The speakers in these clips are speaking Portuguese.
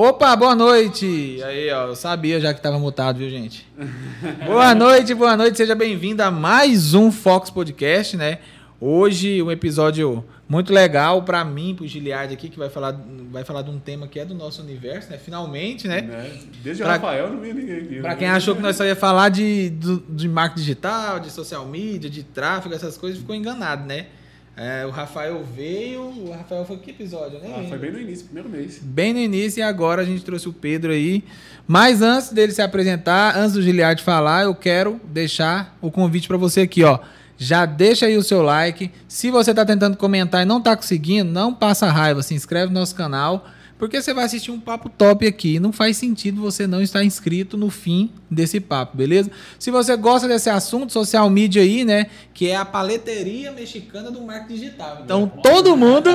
Opa, boa noite! Aí, ó, eu sabia já que tava mutado, viu, gente? boa noite, boa noite, seja bem-vindo a mais um Fox Podcast, né? Hoje um episódio muito legal para mim, pro Giliard aqui, que vai falar, vai falar de um tema que é do nosso universo, né? Finalmente, né? né? Desde pra, o Rafael não vi ninguém aqui. Pra né? quem achou que nós só ia falar de, de, de marketing digital, de social media, de tráfego, essas coisas, ficou enganado, né? É, o Rafael veio. O Rafael foi que episódio, né? Ah, foi bem no início, primeiro mês. Bem no início, e agora a gente trouxe o Pedro aí. Mas antes dele se apresentar, antes do Giliard falar, eu quero deixar o convite para você aqui, ó. Já deixa aí o seu like. Se você está tentando comentar e não está conseguindo, não passa raiva. Se inscreve no nosso canal porque você vai assistir um papo top aqui. Não faz sentido você não estar inscrito no fim desse papo, beleza? Se você gosta desse assunto, social media aí, né? Que é a paleteria mexicana do marketing digital. Então, todo mundo,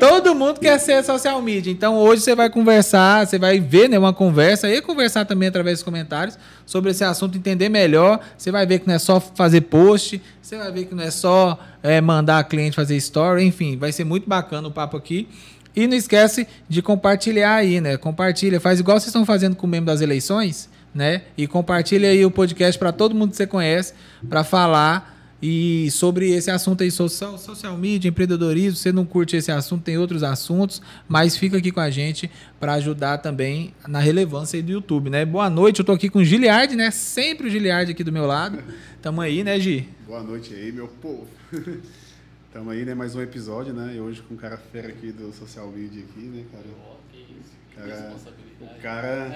todo mundo quer ser social media. Então, hoje você vai conversar, você vai ver né, uma conversa e conversar também através dos comentários sobre esse assunto, entender melhor. Você vai ver que não é só fazer post, você vai ver que não é só é, mandar a cliente fazer story, enfim, vai ser muito bacana o papo aqui. E não esquece de compartilhar aí, né? Compartilha, faz igual vocês estão fazendo com o membro das eleições, né? E compartilha aí o podcast para todo mundo que você conhece, para falar e sobre esse assunto aí, social, social media, empreendedorismo. Você não curte esse assunto, tem outros assuntos, mas fica aqui com a gente para ajudar também na relevância do YouTube, né? Boa noite, eu tô aqui com o Giliard, né? Sempre o Giliard aqui do meu lado. Tamo aí, né, Gi? Boa noite aí, meu povo. Estamos aí, né? Mais um episódio, né? E hoje com o cara fera aqui do social media aqui, né, cara? Oh, que isso. Cara, o cara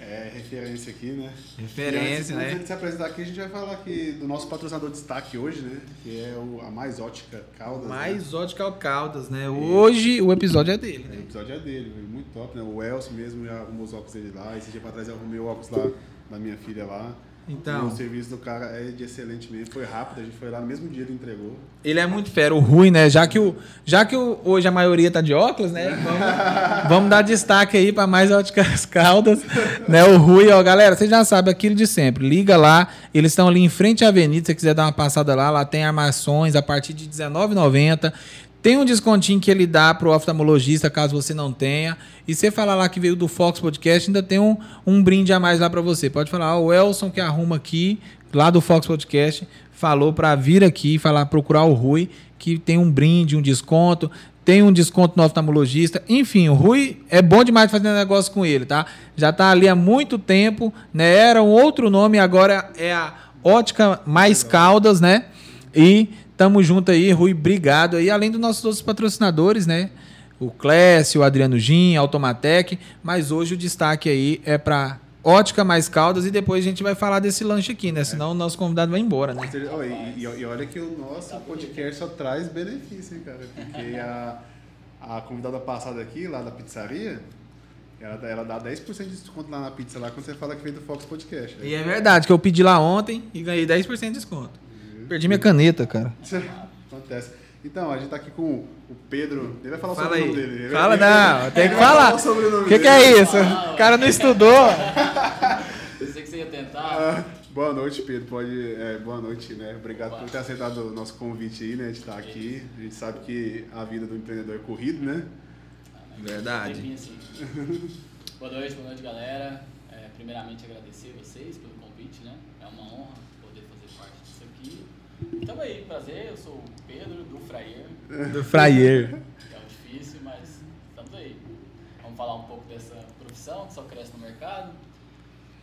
é referência aqui, né? Referência, antes, né? Antes de se apresentar aqui, a gente vai falar aqui do nosso patrocinador de destaque hoje, né? Que é o, a Mais Ótica Caldas. Né? Mais né? Ótica Caldas, né? Hoje o episódio é dele, né? O episódio é dele, muito top, né? O Elcio mesmo já arrumou os óculos dele lá. Esse dia pra trás eu arrumei o óculos lá da minha filha lá. Então, o serviço do cara é de excelente mesmo, foi rápido, a gente foi lá no mesmo dia ele entregou. Ele é muito fera, o Rui, né? Já que, o, já que o, hoje a maioria tá de óculos, né? Vamos, vamos dar destaque aí para mais óticas caldas, né? O Rui, ó, galera, vocês já sabem aquilo de sempre. Liga lá, eles estão ali em frente à avenida, se você quiser dar uma passada lá, lá tem armações a partir de R$19,90. Tem um descontinho que ele dá para o oftalmologista, caso você não tenha. E você falar lá que veio do Fox Podcast, ainda tem um, um brinde a mais lá para você. Pode falar, o Elson que arruma aqui, lá do Fox Podcast, falou para vir aqui falar, procurar o Rui, que tem um brinde, um desconto. Tem um desconto no oftalmologista. Enfim, o Rui é bom demais fazer negócio com ele, tá? Já está ali há muito tempo, né? Era um outro nome, agora é a Ótica Mais Caldas, né? E Tamo junto aí, Rui, obrigado aí. Além dos nossos outros patrocinadores, né? O Clécio, o Adriano Gin, a Automatec. Mas hoje o destaque aí é para Ótica Mais Caldas e depois a gente vai falar desse lanche aqui, né? Senão o nosso convidado vai embora, né? E, e, e olha que o nosso podcast só traz benefício, hein, cara? Porque a, a convidada passada aqui, lá da pizzaria, ela, ela dá 10% de desconto lá na pizza lá quando você fala que veio do Fox Podcast. Né? E é verdade, que eu pedi lá ontem e ganhei 10% de desconto. Perdi minha caneta, cara. Acontece. Então, a gente tá aqui com o Pedro. Ele vai falar Fala sobre aí. o nome dele. Fala, não. Tem que falar. O que, que é isso? O cara não estudou. Pensei que você ia tentar. Ah, boa noite, Pedro. Pode, é, boa noite, né? Obrigado boa. por ter aceitado o nosso convite aí, né? De estar aqui. A gente sabe que a vida do empreendedor é corrido, né? Verdade. Assim. boa noite, boa noite, galera. É, primeiramente, agradecer vocês pelo convite, né? É uma honra Tamo aí, prazer, eu sou o Pedro, do Fraier. Do Fraier. É um difícil, mas estamos aí. Vamos falar um pouco dessa profissão que só cresce no mercado,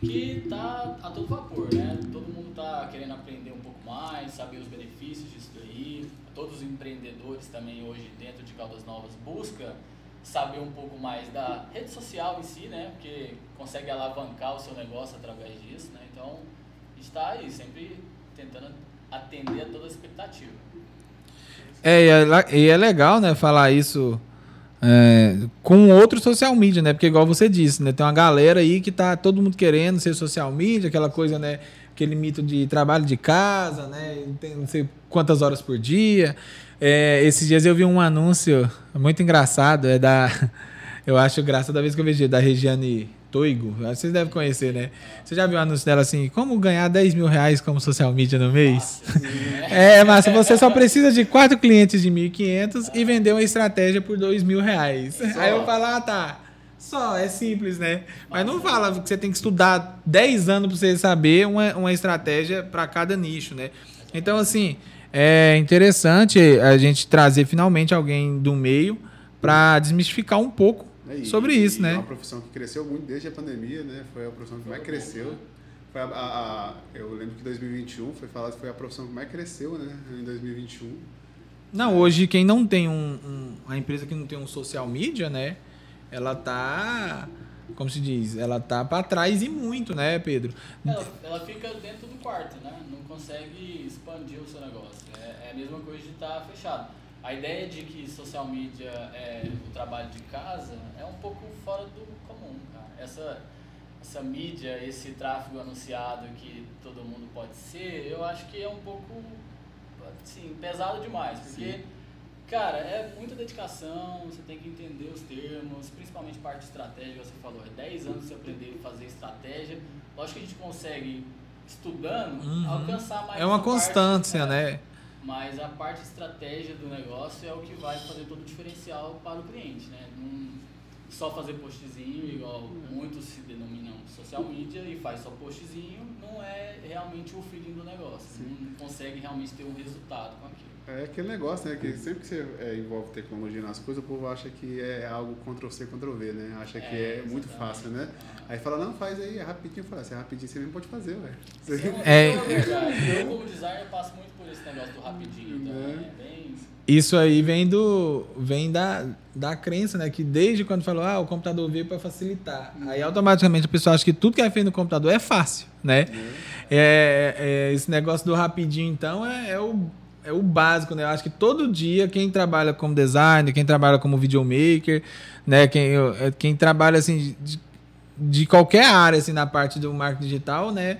que tá a todo vapor, né? Todo mundo tá querendo aprender um pouco mais, saber os benefícios disso daí. Todos os empreendedores também hoje dentro de Caldas Novas busca saber um pouco mais da rede social em si, né? Porque consegue alavancar o seu negócio através disso, né? Então, está aí sempre tentando atender a toda a expectativa. É, e é, e é legal, né, falar isso é, com outro social media, né? Porque igual você disse, né? Tem uma galera aí que tá todo mundo querendo ser social media, aquela coisa, né? Aquele mito de trabalho de casa, né? Tem não sei quantas horas por dia. É, esses dias eu vi um anúncio muito engraçado, é da. Eu acho graça da vez que eu vejo da Regiane Toigo, vocês devem conhecer, né? Você já viu o anúncio dela assim, como ganhar 10 mil reais como social media no mês? é, mas você só precisa de quatro clientes de 1.500 e vender uma estratégia por 2 mil reais. Aí eu falo, ah, tá. Só, é simples, né? Mas não fala que você tem que estudar 10 anos para você saber uma, uma estratégia para cada nicho, né? Então, assim, é interessante a gente trazer finalmente alguém do meio para desmistificar um pouco e- sobre isso, e É né? uma profissão que cresceu muito desde a pandemia, né? Foi a profissão que mais cresceu. Foi a, a- a- eu lembro que 2021 foi falado que foi a profissão que mais cresceu, né? Em 2021. Não, hoje quem não tem um, um- a empresa que não tem um social media, né? Ela tá, como se diz, ela tá para trás e muito, né, Pedro? Ela, ela fica dentro do quarto, né? Não consegue expandir o seu negócio. É, é a mesma coisa de estar fechado. A ideia de que social media é o trabalho de casa é um pouco fora do comum, cara. Essa, essa mídia, esse tráfego anunciado que todo mundo pode ser, eu acho que é um pouco, assim, pesado demais. Porque, Sim. cara, é muita dedicação, você tem que entender os termos, principalmente parte estratégica, você falou, é 10 anos você aprender a fazer estratégia. Lógico que a gente consegue, estudando, Uhum. alcançar mais É uma essa parte, constância, né? Mas a parte estratégia do negócio é o que vai fazer todo o diferencial para o cliente, né? Não só fazer postzinho, igual muitos se denominam social media e faz só postzinho, não é realmente o feeling do negócio. Não consegue realmente ter um resultado com aquilo. É aquele negócio, né? Que sempre que você é, envolve tecnologia nas coisas, o povo acha que é algo Ctrl-C, Ctrl-V, né? Acha que é, muito exatamente. fácil, né? Ah. Aí fala, não, faz aí, é rapidinho. Fala, se é rapidinho, você mesmo pode fazer, velho. É, É. é verdade. Eu, como designer, passo muito por esse negócio do rapidinho. Então, Né? é bem. Isso aí vem do vem da, da crença, né? Que desde quando falou, ah, o computador veio para facilitar. Aí automaticamente a pessoa acha que tudo que é feito no computador é fácil, né? É, é, esse negócio do rapidinho, então, é, é o, é o básico, né? Eu acho que todo dia quem trabalha como designer, quem trabalha como videomaker, né? Quem, é, quem trabalha assim de, de qualquer área assim na parte do marketing digital, né?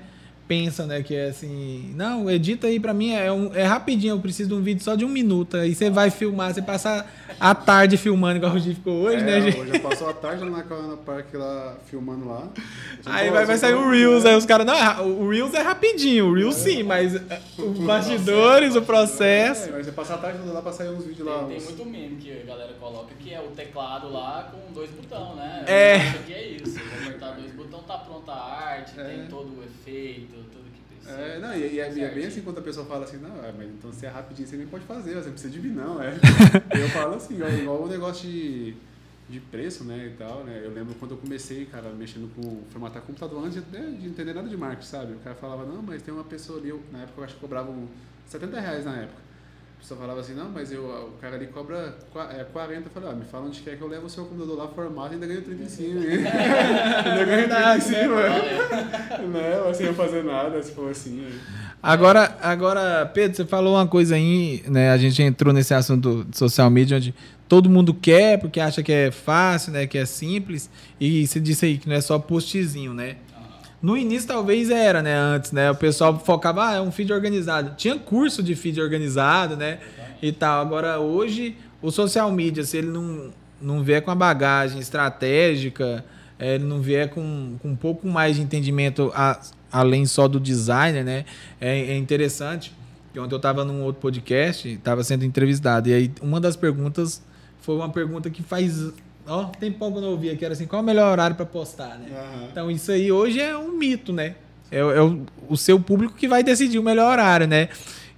Pensa, né, que é assim, não, edita aí pra mim, é, um, é rapidinho, eu preciso de um vídeo só de um minuto. Aí você vai filmar, você passa a tarde filmando, igual o Gi ficou hoje, é, né, gente? Hoje já passou a tarde lá na Park lá, filmando lá. Aí Pô, vai, vai sair o Reels, é- aí os caras, não, é o Reels é rapidinho, o Reels sim, mas é, os bastidores, o processo. É, mas você passa a tarde lá pra sair uns vídeos lá. Tem, tem muito meme que a galera coloca que é o teclado lá com dois botões, né? É. Acho que é isso. Apertar dois botões, tá pronta a arte, É. tem todo o efeito. É, não, e, e é, é bem assim quando a pessoa fala assim, não, é, mas então se é rapidinho você nem pode fazer, você não precisa de mim não, é. eu falo assim, igual, igual o negócio de, de preço, né, e tal, né, eu lembro quando eu comecei, cara, mexendo com formatar computador antes de, de entender nada de marketing, sabe, o cara falava, não, mas tem uma pessoa ali, eu, na época eu acho que cobravam 70 reais na época. Pessoa falava assim, não, mas eu, o cara ali cobra qua- é, 40. Eu falei, ó, me fala onde quer que eu levo o seu computador lá formado e ainda ganho 35, hein? ainda ganho 35, Valeu. não, sem eu fazer nada, se for assim. Agora, agora, Pedro, você falou uma coisa aí, né? A gente entrou nesse assunto de social media, onde todo mundo quer, porque acha que é fácil, né? Que é simples. E você disse aí que não é só postzinho, né? No início talvez era, né? Antes, né? O pessoal focava, ah, é um feed organizado. Tinha curso de feed organizado, né? E tal. Agora, hoje, o social media, se ele não, não vier com a bagagem estratégica, eh, ele não vier com, com um pouco mais de entendimento a- além só do designer, né? É, é interessante. que Ontem eu estava num outro podcast, estava sendo entrevistado, e aí uma das perguntas foi uma pergunta que faz. Ó, tem pouco que eu não ouvia, que era assim: qual é o melhor horário para postar, né? Aham. Então isso aí hoje é um mito, né? É, o- é o, o seu público que vai decidir o melhor horário, né?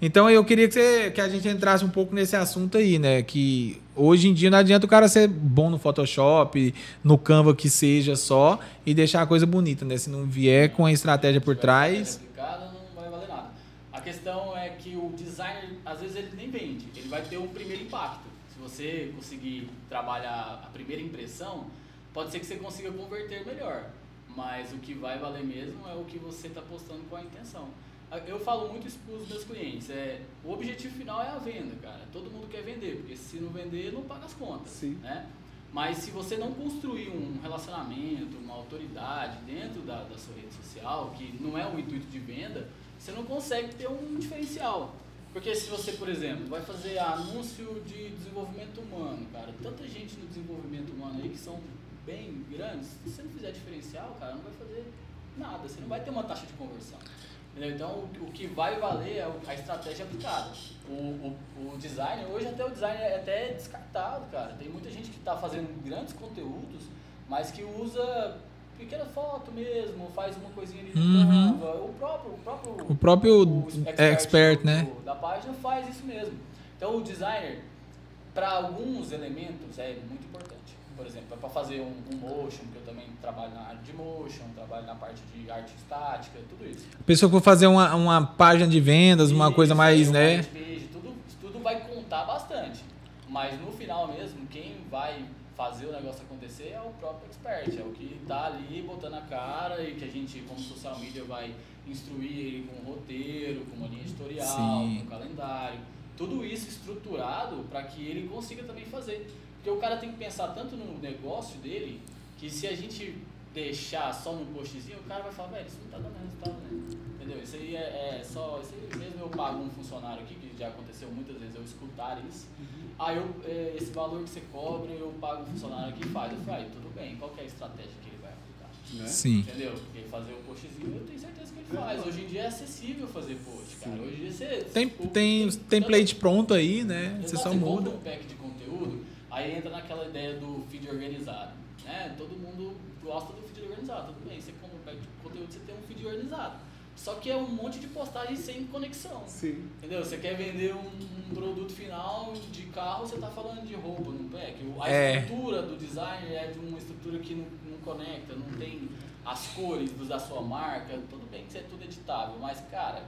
Então eu queria que, você, que a gente entrasse um pouco nesse assunto aí, né? Que hoje em dia não adianta o cara ser bom no Photoshop, no Canva que seja só e deixar a coisa bonita, né? Se não vier com a estratégia por trás. aplicada, não vai valer nada. A questão é que o designer, às vezes, ele nem vende. Ele vai ter um primeiro impacto. Você conseguir trabalhar a primeira impressão, pode ser que você consiga converter melhor. Mas o que vai valer mesmo é o que você está postando com a intenção. Eu falo muito isso para os meus clientes. É, o objetivo final é a venda, cara. Todo mundo quer vender, porque se não vender, não paga as contas. Sim. Né? Mas se você não construir um relacionamento, uma autoridade dentro da, da sua rede social, que não é o intuito de venda, você não consegue ter um diferencial. Porque se você, por exemplo, vai fazer anúncio de desenvolvimento humano, cara, tanta gente no desenvolvimento humano aí que são bem grandes, se você não fizer diferencial, cara, não vai fazer nada, você não vai ter uma taxa de conversão. Entendeu? Então, o, que vai valer é a estratégia aplicada. O, o, o design, hoje até o design é até descartado, cara. Tem muita gente que está fazendo grandes conteúdos, mas que usa pequena foto mesmo, faz uma coisinha ali Uhum. O próprio, o próprio, O próprio o expert, do- né? da página faz isso mesmo. Então o designer, para alguns elementos, é muito importante. Por exemplo, para fazer um, um motion, que eu também trabalho na área de motion, trabalho na parte de arte estática, tudo isso. A pessoa que for fazer uma, uma página de vendas, uma Isso, coisa mais, né? page, tudo, tudo vai contar bastante. Mas no final mesmo, quem vai fazer o negócio acontecer é o próprio expert, é o que tá ali botando a cara e que a gente, como social media, vai instruir ele com um roteiro, com uma linha editorial, Sim. com um calendário. Tudo isso estruturado para que ele consiga também fazer. Porque o cara tem que pensar tanto no negócio dele, que se a gente deixar só num postzinho, o cara vai falar, velho, isso não tá dando resultado, né? Entendeu? Isso aí é, é só. Isso aí mesmo eu pago um funcionário aqui, que já aconteceu muitas vezes eu escutar isso. Aí eu, é, esse valor que você cobra, eu pago um funcionário aqui e faz. Eu falei, ah, tudo bem, qual que é a estratégia que ele vai aplicar? Né? Sim. Entendeu? Porque fazer o postzinho eu tenho certeza que ele faz. Hoje em dia é acessível fazer post, cara. Hoje em dia você. Tem, o- tem os template pronto aí, né? Você Exato, só compra muda. um pack de conteúdo, aí entra naquela ideia do feed organizado. Né? Todo mundo gosta do feed organizado. Tudo bem, você compra um pack de conteúdo, você tem um feed organizado. Só que é um monte de postagem sem conexão. Sim. Entendeu? Você quer vender um, um produto final de carro, você está falando de roupa no pack. A É. estrutura do design é de uma estrutura que não, não conecta, não tem as cores dos- da sua marca. Tudo bem que isso é tudo editável, mas cara,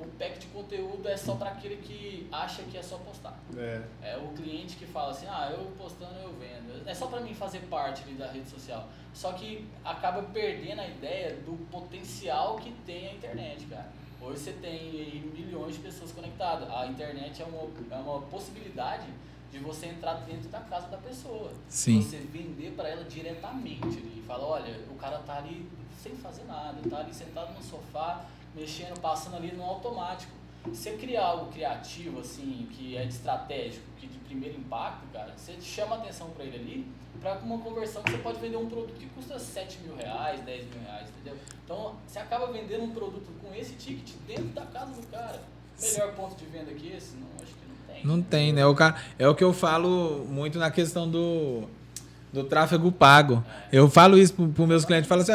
o pack de conteúdo é só para aquele que acha que é só postar. É. É o cliente que fala assim, ah, eu postando eu vendo. É só para mim fazer parte ali da rede social. Só que acaba perdendo a ideia do potencial que tem a internet, cara. Hoje você tem milhões de pessoas conectadas. A internet é uma, é uma possibilidade de você entrar dentro da casa da pessoa. Sim. Você vender para ela diretamente ali. Fala, olha, o cara tá ali sem fazer nada, tá ali sentado no sofá, mexendo, passando ali no automático. Você criar algo criativo, assim, que é estratégico, que primeiro impacto, cara, você chama atenção para ele ali, para uma conversão que você pode vender um produto que custa 7 mil reais, 10 mil reais, entendeu? Então, você acaba vendendo um produto com esse ticket dentro da casa do cara. Melhor ponto de venda que esse? Não, acho que não tem. Não tem, né? O cara, é o que eu falo muito na questão do, do tráfego pago. Eu falo isso para os meus clientes. Falo assim,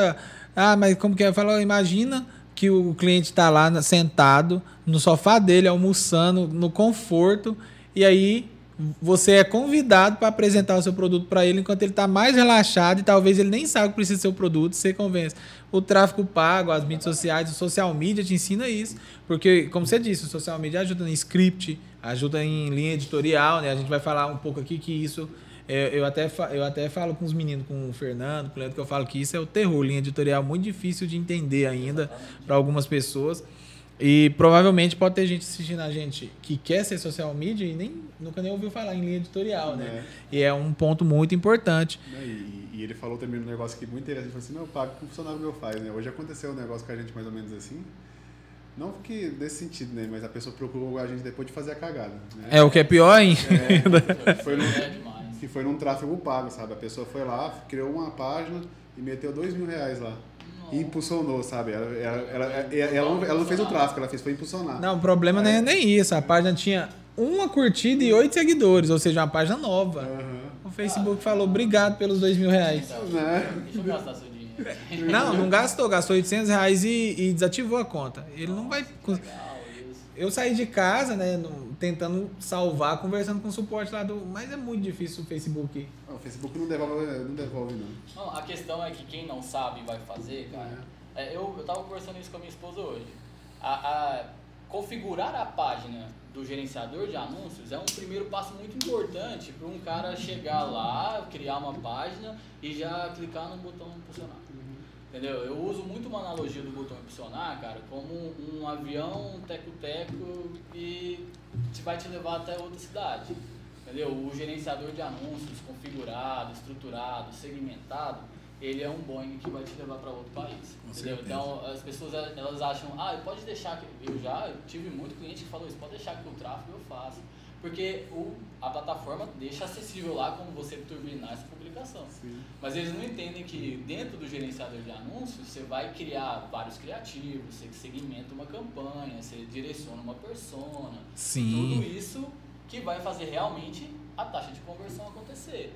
ah, mas como que é? Eu falo, imagina que o cliente está lá sentado no sofá dele, almoçando, no conforto, e aí você é convidado para apresentar o seu produto para ele enquanto ele está mais relaxado e talvez ele nem sabe que precisa do seu produto, você convence. O tráfego pago, as mídias sociais, o social media te ensina isso, porque como você disse, o social media ajuda em script, ajuda em linha editorial, né? A gente vai falar um pouco aqui que isso é, eu, até, eu até falo com os meninos, com o Fernando, com o Leandro, que eu falo que isso é o terror, linha editorial muito difícil de entender ainda para algumas pessoas. E provavelmente pode ter gente assistindo a gente que quer ser social media e nem, nunca nem ouviu falar em linha editorial, né? E é um ponto muito importante. Né, E, e ele falou também um negócio que é muito interessante. Ele falou assim, meu, pago que o funcionário meu faz, né? Hoje aconteceu um negócio com a gente mais ou menos assim. Não que nesse sentido, né? Mas a pessoa procurou a gente depois de fazer a cagada. Né? É o que é pior ainda. Foi no- É. Que foi num tráfego pago, sabe? A pessoa foi lá, criou uma página e meteu dois mil reais lá. E impulsionou, sabe? Ela, ela, ela, ela, ela não, ela não fez o tráfego, ela fez foi impulsionar. Não, o problema não é nem isso. A página tinha uma curtida e oito seguidores, ou seja, uma página nova. O Facebook falou obrigado pelos dois mil reais. Então, Né? Deixa eu gastar seu dinheiro. Não, não gastou, gastou 800 reais e, e desativou a conta. Ele não vai. Legal. Eu saí de casa, né, no- tentando salvar, conversando com o suporte lá do. Mas é muito difícil o Facebook. O Facebook não devolve, não devolve, não. Não, a questão é que quem não sabe vai fazer, cara. é, eu, eu tava conversando isso com a minha esposa hoje. A, a- configurar a página do gerenciador de anúncios é um primeiro passo muito importante para um cara chegar lá, criar uma página e já clicar no botão impulsionar. Entendeu? Eu uso muito uma analogia do botão impulsionar, cara, como um avião, um teco-teco e te vai te levar até outra cidade. Entendeu? O gerenciador de anúncios configurado, estruturado, segmentado, ele é um Boeing que vai te levar para outro país. Com entendeu? certeza. Então as pessoas elas acham, ah, pode deixar que eu já tive muito cliente que falou isso, pode deixar que o tráfego eu faço. Porque o, a plataforma deixa acessível lá como você turbinar essa publicação. Sim. Mas eles não entendem que dentro do gerenciador de anúncios você vai criar vários criativos, você segmenta uma campanha, você direciona uma persona. Tudo Sim. isso que vai fazer realmente a taxa de conversão acontecer.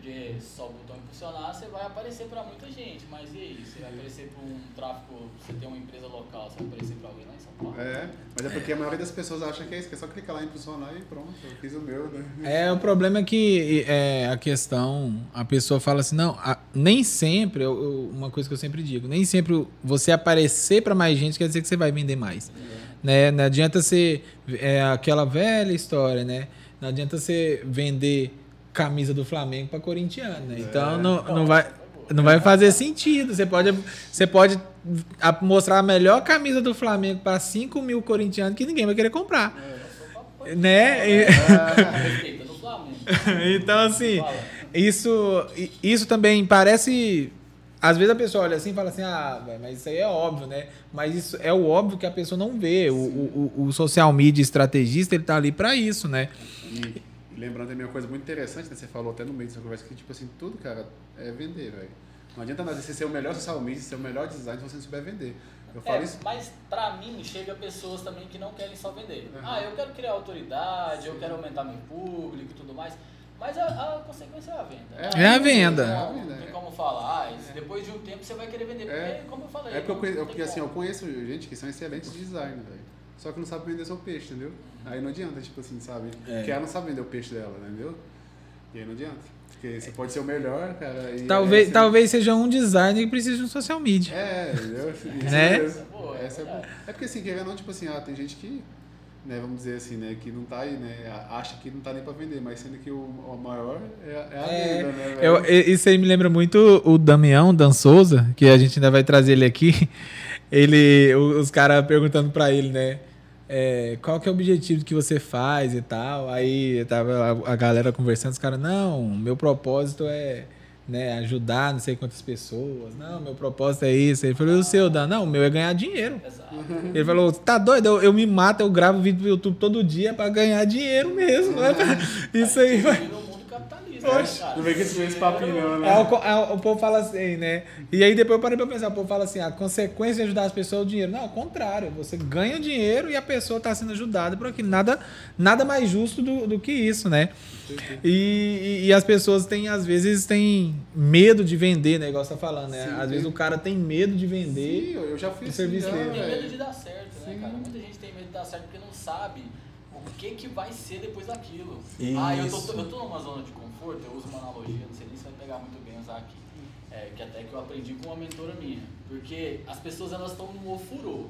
Porque só o botão impulsionar, você vai aparecer para muita gente. Mas e aí? Você vai aparecer para um tráfico, você tem uma empresa local, você vai aparecer para alguém lá em São Paulo? É, mas é porque a maioria das pessoas acha que é isso, que é só clicar lá em impulsionar e pronto, eu fiz o meu, né? É, o problema é que é, a questão, a pessoa fala assim, não, a- nem sempre, eu- eu- uma coisa que eu sempre digo, nem sempre você aparecer para mais gente quer dizer que você vai vender mais. Né? Não adianta você, é aquela velha história, né? Não adianta você vender camisa do Flamengo para corintiano, né? Então não, não vai... Não vai fazer sentido. Você pode, você pode mostrar a melhor camisa do Flamengo para 5 mil corintianos que ninguém vai querer comprar. Né? Respeita no Flamengo. então, assim, isso, isso também parece. Às vezes a pessoa olha assim e fala assim, ah, mas isso aí é óbvio, né? Mas isso é o óbvio que a pessoa não vê. O, o, o- o social media estrategista, ele tá ali para isso, né? E lembrando também uma coisa muito interessante, né? Você falou até no meio dessa conversa que, tipo assim, tudo, cara, é vender, velho. Não adianta nada você ser o melhor social media, ser o melhor design se você não souber vender. Eu falo É, isso. mas pra mim chega pessoas também que não querem só vender. Uhum. Ah, eu quero criar autoridade, eu quero aumentar meu público e tudo mais. Mas a, a consequência é a venda. É a venda. Não, É a venda, Não tem é. como falar. ah, depois de um tempo você vai querer vender. Porque, É. como eu falei. É porque, eu não porque assim, eu conheço gente que são excelentes de design, velho. Só que não sabe vender seu peixe, entendeu? Aí não adianta, tipo assim, sabe? É. Porque ela não sabe vender o peixe dela, entendeu? E aí não adianta. Porque você pode ser o melhor, cara. E Talvez, aí você- talvez seja um designer que precisa de um social media. É, entendeu? Isso Né? mesmo. Pô, é Essa é, boa. é porque assim, querendo ou não, tipo assim, ah, tem gente que, né, vamos dizer assim, né, que não tá aí, né, acha que não tá nem pra vender, mas sendo que o, o maior é, é a É, venda, né, Eu, isso aí me lembra muito o Damião, Dan Souza, que a gente ainda vai trazer ele aqui. Ele, os caras perguntando pra ele, né? É, qual que é o objetivo que você faz e tal. Aí tava a, a galera conversando, os caras, não, meu propósito é né, ajudar não sei quantas pessoas. Não, meu propósito é isso. Ele falou, e o seu, Dan? Não, o meu é ganhar dinheiro. Exato. Ele falou, tá doido? Eu, eu me mato, eu gravo vídeo pro YouTube todo dia pra ganhar dinheiro mesmo. né? Isso aí vai. Oxe. né, cara? Não vem com esse, papinho não, né? É, o, é, o povo fala assim, né? E aí depois eu parei pra pensar, o povo fala assim, a consequência de ajudar as pessoas é o dinheiro. Não, ao contrário, você ganha dinheiro e a pessoa está sendo ajudada por aquilo. Nada, nada mais justo do, do que isso, né? E, e- e as pessoas têm, às vezes, têm medo de vender, né? Igual você tá falando, né? Sim, às vezes o cara tem medo de vender. Sim, eu, já assim, serviço dele. Tem medo de dar certo, né, Sim. cara? Muita gente tem medo de dar certo porque não sabe o que, que vai ser depois daquilo. Isso. Ah, eu tô, eu tô numa zona de conforto, eu uso uma analogia, não sei nem se vai pegar muito bem usar aqui. É, que até que eu aprendi com uma mentora minha. Porque as pessoas elas estão no ofurô.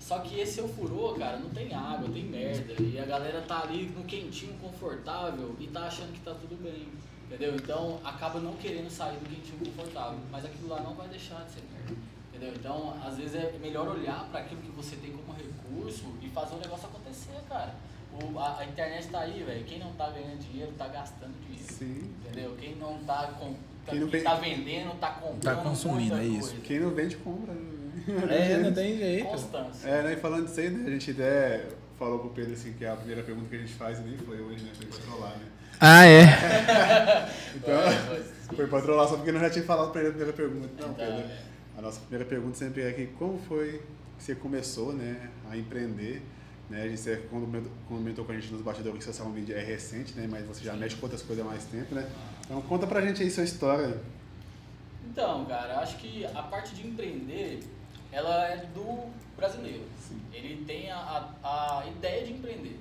Só que esse ofurô, cara, não tem água, tem merda. E a galera tá ali no quentinho, confortável e tá achando que tá tudo bem. Entendeu? Então acaba não querendo sair do quentinho confortável. Mas aquilo lá não vai deixar de ser merda. Entendeu? Então, às vezes é melhor olhar para aquilo que você tem como recurso e fazer o negócio acontecer, cara. O, a, a internet tá aí, velho. Quem não tá ganhando dinheiro tá gastando dinheiro. Sim. Entendeu? Quem não tá, com, Quem não quem tá vendendo, tá comprando. Tá consumindo, é isso. coisa. Quem não vende, compra. né? É, não tem jeito. Constância. É, né, e falando disso aí, né, a gente até falou pro Pedro assim, que a primeira pergunta que a gente faz nem foi hoje, né, foi pra trollar, né. Ah, é. Então, vai. foi pra trollar só porque nós já tinha falado pra ele a primeira pergunta. Não, Então, Pedro, é. a nossa primeira pergunta sempre é aqui, como foi que você começou, né, a empreender? Né, a gente você comentou- comentou com a gente nos bastidores que social media é recente, né, mas você já mexe com outras coisas há mais tempo, né? Então conta pra gente aí sua história. Então, cara, acho que a parte de empreender, ela é do brasileiro. Sim. Ele tem a, a, a ideia de empreender.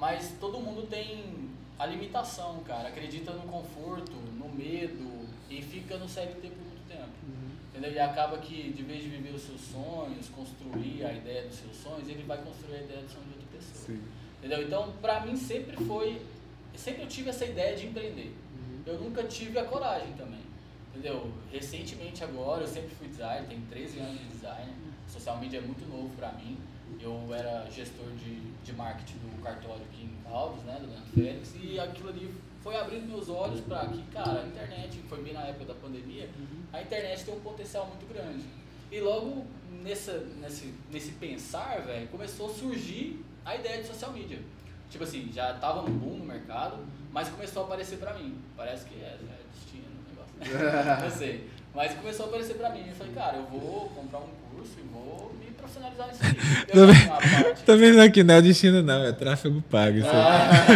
Mas todo mundo tem a limitação, cara. Acredita no conforto, no medo e fica no CLT por muito tempo. Entendeu? E acaba que, de vez de viver os seus sonhos, construir a ideia dos seus sonhos, ele vai construir a ideia do sonho de outra pessoa. Sim. Entendeu? Então, pra mim sempre foi. Sempre eu tive essa ideia de empreender. Eu nunca tive a coragem também. Entendeu? Recentemente agora, eu sempre fui designer, tenho 13 anos de design. Social media é muito novo pra mim. Eu era gestor de, de marketing do cartório aqui em Caldas, né, do Leandro Félix, e aquilo ali foi abrindo meus olhos pra que, cara, a internet, foi bem na época da pandemia, a internet tem um potencial muito grande. E logo nessa, nesse, nesse pensar, velho, começou a surgir a ideia de social media. Tipo assim, já tava no boom no mercado, mas começou a aparecer pra mim. Parece que é, é destino o negócio. Não sei. Mas começou a aparecer pra mim. Eu falei, cara, eu vou comprar um e vou me profissionalizar nisso aí. Tô vendo- aqui, não é destino não, é tráfego pago. Isso. Ah,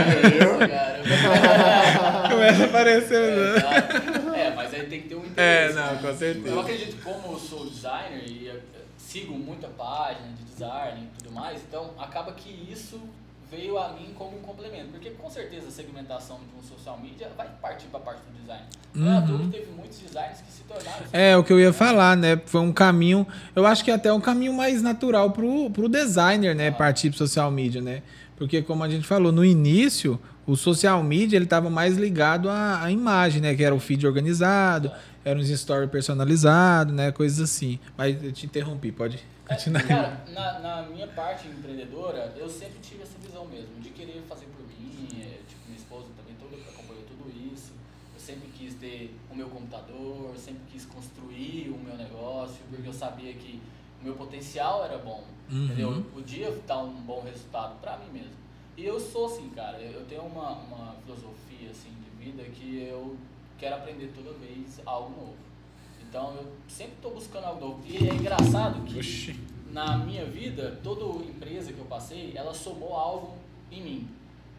é cara. Começa a aparecer, né? Exato. É, mas aí tem que ter um É, interesse. não, né? com certeza. Eu acredito que como eu sou designer e eh, sigo muita página de design e tudo mais, então acaba que isso veio a mim como um complemento. Porque com certeza a segmentação de um social media vai partir para a parte do design. Não é toa que teve muitos designers que se tornaram. Uhum. É, o que eu ia falar, né? Foi um caminho, eu acho que até um caminho mais natural pro, pro designer, né? Partir pro social media, né? Porque como a gente falou, no início, o social media, ele tava mais ligado à, à imagem, né? Que era o feed organizado, era uns stories personalizados, né? Coisas assim. Mas eu te interrompi, pode É, continuar. cara, na, na minha parte empreendedora, eu sempre tive essa visão mesmo, de querer fazer por mim, é, tipo, minha esposa também toda, acompanhou tudo isso. Eu sempre quis ter o meu computador, eu sempre quis construir o meu negócio, porque eu sabia que o meu potencial era bom, Uhum. entendeu? Eu podia dar um bom resultado pra mim mesmo. E eu sou assim, cara, eu eu tenho uma, uma filosofia assim de vida que eu quero aprender toda vez algo novo. Então eu sempre estou buscando algo novo. E é engraçado que Oxi. na minha vida, toda empresa que eu passei, ela somou algo em mim.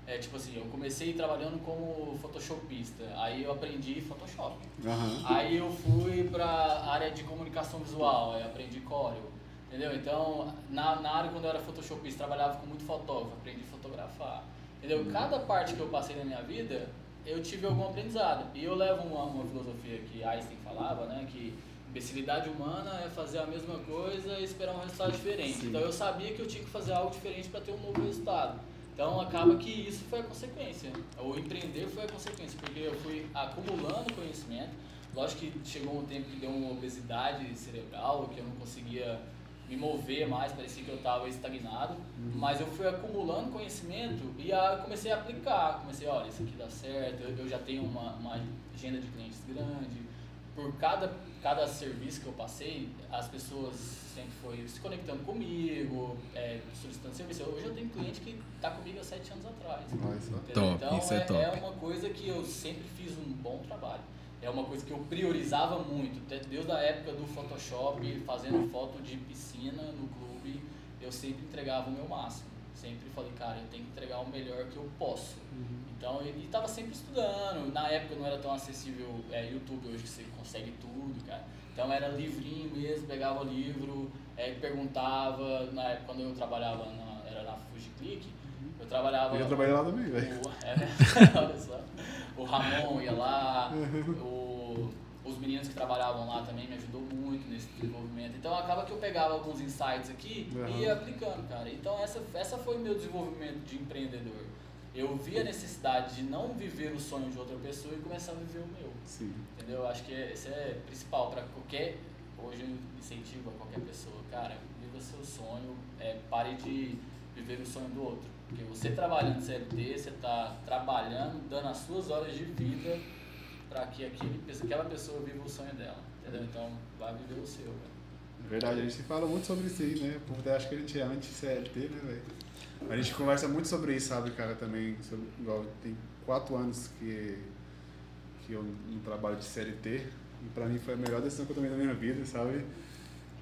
É tipo assim, eu comecei trabalhando como photoshopista, aí eu aprendi Photoshop. Aham. Aí eu fui pra área de comunicação visual, aí aprendi Corel. Entendeu? Então, na, na área quando eu era photoshopista, trabalhava com muito fotógrafo, aprendi a fotografar. Entendeu? Cada parte que eu passei na minha vida, eu tive algum aprendizado. E eu levo uma, uma filosofia que Einstein falava, né? Que imbecilidade humana é fazer a mesma coisa e esperar um resultado diferente. Sim. Então eu sabia que eu tinha que fazer algo diferente para ter um novo resultado. Então acaba que isso foi a consequência. O empreender foi a consequência, porque eu fui acumulando conhecimento. Lógico que chegou um tempo que deu uma obesidade cerebral, que eu não conseguia me mover mais, parecia que eu estava estagnado. Mas eu fui acumulando conhecimento e aí eu comecei a aplicar. Comecei, olha, isso aqui dá certo, eu, eu já tenho uma, uma agenda de clientes grande. Por cada, cada serviço que eu passei, as pessoas sempre foi se conectando comigo, é, solicitando serviço. Hoje eu tenho cliente que está comigo há sete anos atrás. Entendeu? Top, então isso é é, top. é uma coisa que eu sempre fiz um bom trabalho. É uma coisa que eu priorizava muito. até Desde a época do Photoshop, fazendo foto de piscina no clube, eu sempre entregava o meu máximo. Sempre falei, cara, eu tenho que entregar o melhor que eu posso. Então, e estava sempre estudando. Na época não era tão acessível é, YouTube, hoje que você consegue tudo, cara. Então era livrinho mesmo, pegava o livro, é, perguntava. Na época, quando eu trabalhava, na, era na FujiClick, eu trabalhava... Eu já trabalhei lá também, velho. É? Olha só. O Ramon ia lá, o- os meninos que trabalhavam lá também me ajudou muito nesse desenvolvimento. Então acaba que eu pegava alguns insights aqui e ia aplicando, cara. Então essa, essa foi o meu desenvolvimento de empreendedor. Eu vi a necessidade de não viver o sonho de outra pessoa e começar a viver o meu. Sim. Entendeu? Eu acho que esse é principal para qualquer. Hoje eu incentivo a qualquer pessoa, cara, viva seu sonho, é, pare de viver o sonho do outro. Porque você trabalhando CLT, você está trabalhando, dando as suas horas de vida para que aquele, aquela pessoa viva o sonho dela. Entendeu? Então, vai viver o seu, velho. É verdade, a gente fala muito sobre isso aí, né? O povo acha que a gente é anti-CLT, né, velho? A gente conversa muito sobre isso, sabe, cara, também. Sobre, igual, tem quatro anos que, que eu não trabalho de CLT. E pra mim foi a melhor decisão que eu tomei na minha vida, sabe?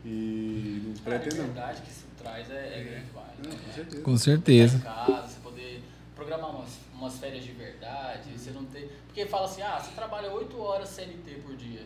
E não pretendo não. liberdade que traz é, é grande né? com certeza. Com certeza. em casa, você poder programar umas, umas férias de verdade, você não ter. Porque fala assim, ah, você trabalha 8 horas CLT por dia.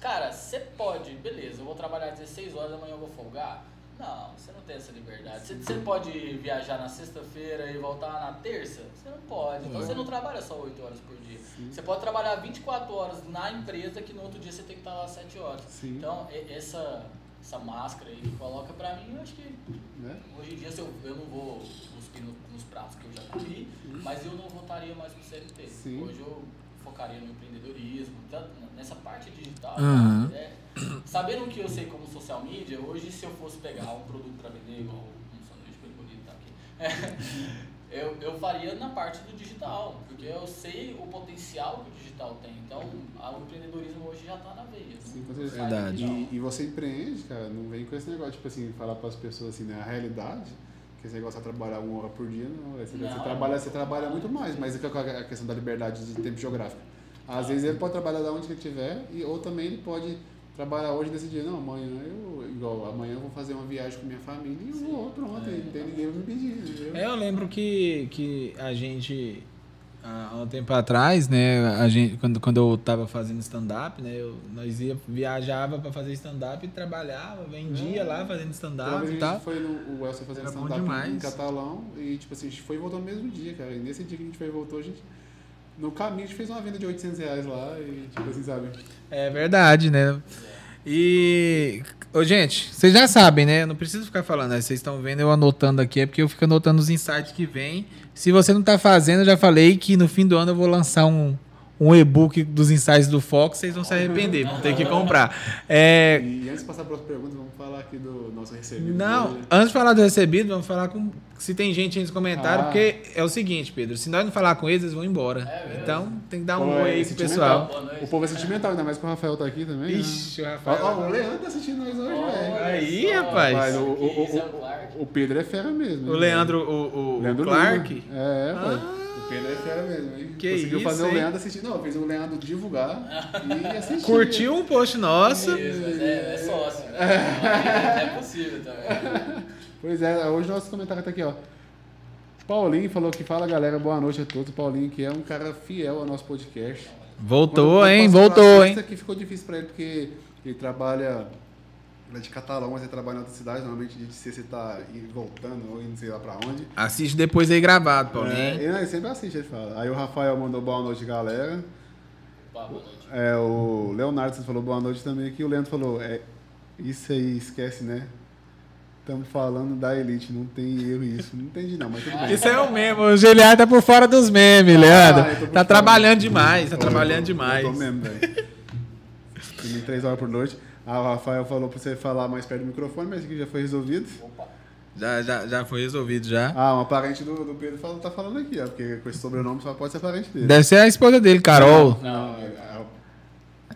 Cara, você pode, beleza, eu vou trabalhar 16 horas, amanhã eu vou folgar. Não, você não tem essa liberdade. Você, você pode viajar na sexta-feira e voltar na terça? Você não pode. Então você não trabalha só 8 horas por dia. Você pode trabalhar 24 horas na empresa que no outro dia você tem que estar lá 7 horas. Sim. Então, essa, essa máscara aí que coloca pra mim, eu acho que Né? Hoje em dia se eu, eu não vou cuspir no- nos pratos que eu já comi, mas eu não voltaria mais pro CLT. Sim. Hoje eu focaria no empreendedorismo, tanto nessa parte digital. Né? Sabendo o que eu sei como social media, hoje se eu fosse pegar um produto para vender, igual um sanduíche bem bonito tá aqui, eu, eu faria na parte do digital, porque eu sei o potencial que o digital tem. Então, o empreendedorismo hoje já está na veia. Sim, com certeza. Verdade. E, e você empreende, cara, não vem com esse negócio, tipo assim, falar para as pessoas assim, né, a realidade, que esse negócio de trabalhar uma hora por dia, não. Você, Não, você é trabalha, muito você trabalha muito mais, mas é que é a questão da liberdade de tempo geográfico. Às vezes ele pode trabalhar da onde ele estiver, e, ou também ele pode trabalhar hoje nesse dia. Não, amanhã eu, igual, amanhã eu vou fazer uma viagem com minha família e eu vou, pronto, É, não tem ninguém me pedir, entendeu? É, eu lembro que, que a gente, há um tempo atrás, né, a gente, quando, quando eu tava fazendo stand-up, né, eu, nós ia, viajava pra fazer stand-up e trabalhava, vendia É. lá fazendo stand-up e a tal. gente foi no o Elcio fazendo stand-up em catalão e, tipo assim, a gente foi e voltou no mesmo dia, cara. E nesse dia que a gente foi e voltou, a gente. No caminho a gente fez uma venda de 800 reais lá e, tipo assim, sabe? É verdade, né? E, gente, vocês já sabem, né? Eu não preciso ficar falando, né? Vocês estão vendo eu anotando aqui, é porque eu fico anotando os insights que vem. Se você não tá fazendo, eu já falei que no fim do ano eu vou lançar um, um e-book dos insights do Fox, vocês vão se arrepender, vão ter que comprar. É, E antes de passar para as perguntas, vamos falar aqui do nosso recebido. Não, hoje. antes de falar do recebido, vamos falar com se tem gente aí nos comentários, Ah. porque é o seguinte, Pedro, se nós não falar com eles, eles vão embora. É então tem que dar um é oi aí pro pessoal. O povo é sentimental, ainda mais que o Rafael tá aqui também. né? Ixi, o Ó, Rafael. ó, o Leandro tá assistindo nós hoje, velho. Aí, rapaz. Rapaz, o, o, o, é o Clark. o, o Pedro é fera mesmo. O Leandro, o, o Leandro Clark. Lima. É, pai. Ah. O Pedro é fera mesmo, hein? Que Conseguiu isso, fazer o hein? Leandro assistir. Não, fez o Leandro divulgar e assistir. Curtiu um post nosso. Isso, é, é sócio, né? É possível também. Pois é, hoje nosso comentário tá aqui, ó. Paulinho falou que fala, galera, boa noite a todos. Paulinho, que é um cara fiel ao nosso podcast. Voltou, hein? Voltou, hein? sexta, que ficou difícil pra ele, porque ele trabalha. É de Catalão, mas ele trabalha em outra cidade. Normalmente de ser você tá indo- voltando ou indo sei lá pra onde. Assiste depois aí gravado, É, Paulinho. ele, ele sempre assiste, ele fala. Aí o Rafael mandou boa noite, galera. Boa noite. É, o Leonardo falou boa noite também aqui. O Leandro falou, é, isso aí, esquece, né? Estamos falando da Elite, não tem erro isso. Não entendi não, mas tudo bem. Isso é o meme. O Giliar tá por fora dos memes, Leandro. Ah, eu tô Tá fora. trabalhando demais, tá Eu tô- trabalhando eu demais. tô mesmo, velho. Dormi três horas por noite. Ah, o Rafael falou pra você falar mais perto do microfone, mas isso aqui já foi resolvido. Opa. Já, já, já foi resolvido já. Ah, uma parente do, do Pedro falou, tá falando aqui, ó. Porque com esse sobrenome só pode ser parente dele. Deve ser a esposa dele, Carol. Não, é,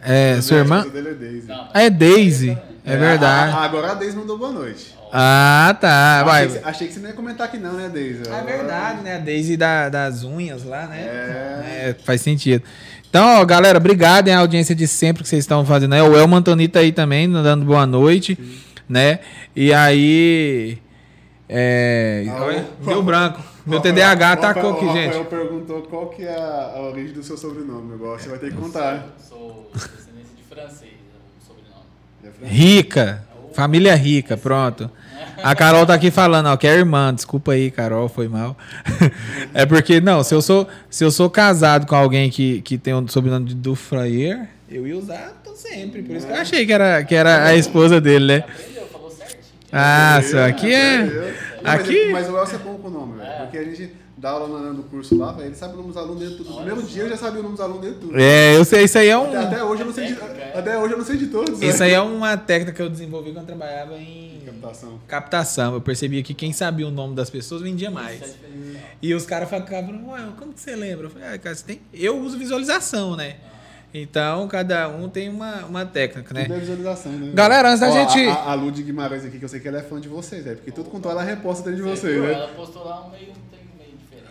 É, a- sua a irmã? esposa dele é Daisy. Não, Ah, é Daisy. É Ah, verdade. agora a Daisy mandou boa noite. Ah, tá. Vai. Achei, que, achei que você não ia comentar aqui não, né, Daisy? É verdade, né? A Daisy da- das unhas lá, né? É. É, faz sentido. Então, ó, galera, obrigado hein, a audiência de sempre que vocês estão fazendo. aí. O Elmo Antonita aí também, dando boa noite, né? E aí... É... Ah, deu branco. Meu Rafael- TDAH o atacou aqui, Rafael- O gente. Rafael perguntou qual que é a, origem do seu sobrenome. Agora você vai ter que contar. Sou descendência de francês, é o sobrenome. É francês. Rica. Família rica, pronto. A Carol tá aqui falando, ó, que é irmã. Desculpa aí, Carol, foi mal. é porque, não, se eu sou, se eu sou casado com alguém que, que tem o sobrenome de Dufrayer, eu ia usar tô sempre. Por isso que eu achei que era, que era a esposa dele, né? Aprendeu, falou certinho. Ah, isso aqui é. Não, mas- Aqui- Mas, o Elcio é bom com o nome, velho. É. Porque a gente dá aula no, curso lá, velho. Ele sabe o nome dos alunos dele tudo. No primeiro só. dia eu já sabia o nome dos alunos dele tudo. É, eu sei, isso aí é um. Até, até hoje eu não sei de, é. até hoje eu não sei de todos. Isso né? aí é uma técnica que eu desenvolvi quando eu trabalhava em Captação. captação. Eu percebia que quem sabia o nome das pessoas vendia mais. Isso é. E os caras ficavam, ué, como que você lembra? Eu falei, ah, cara, você tem... eu uso visualização, né? Então, cada um tem uma, uma técnica, né? Tudo é visualização, né? Galera, antes da Ó, gente- A, a, a Lud Guimarães aqui, que eu sei que ela é fã de vocês, velho. Porque tudo quanto ela reposta dentro de Você vocês, né? Ela postou lá um meio,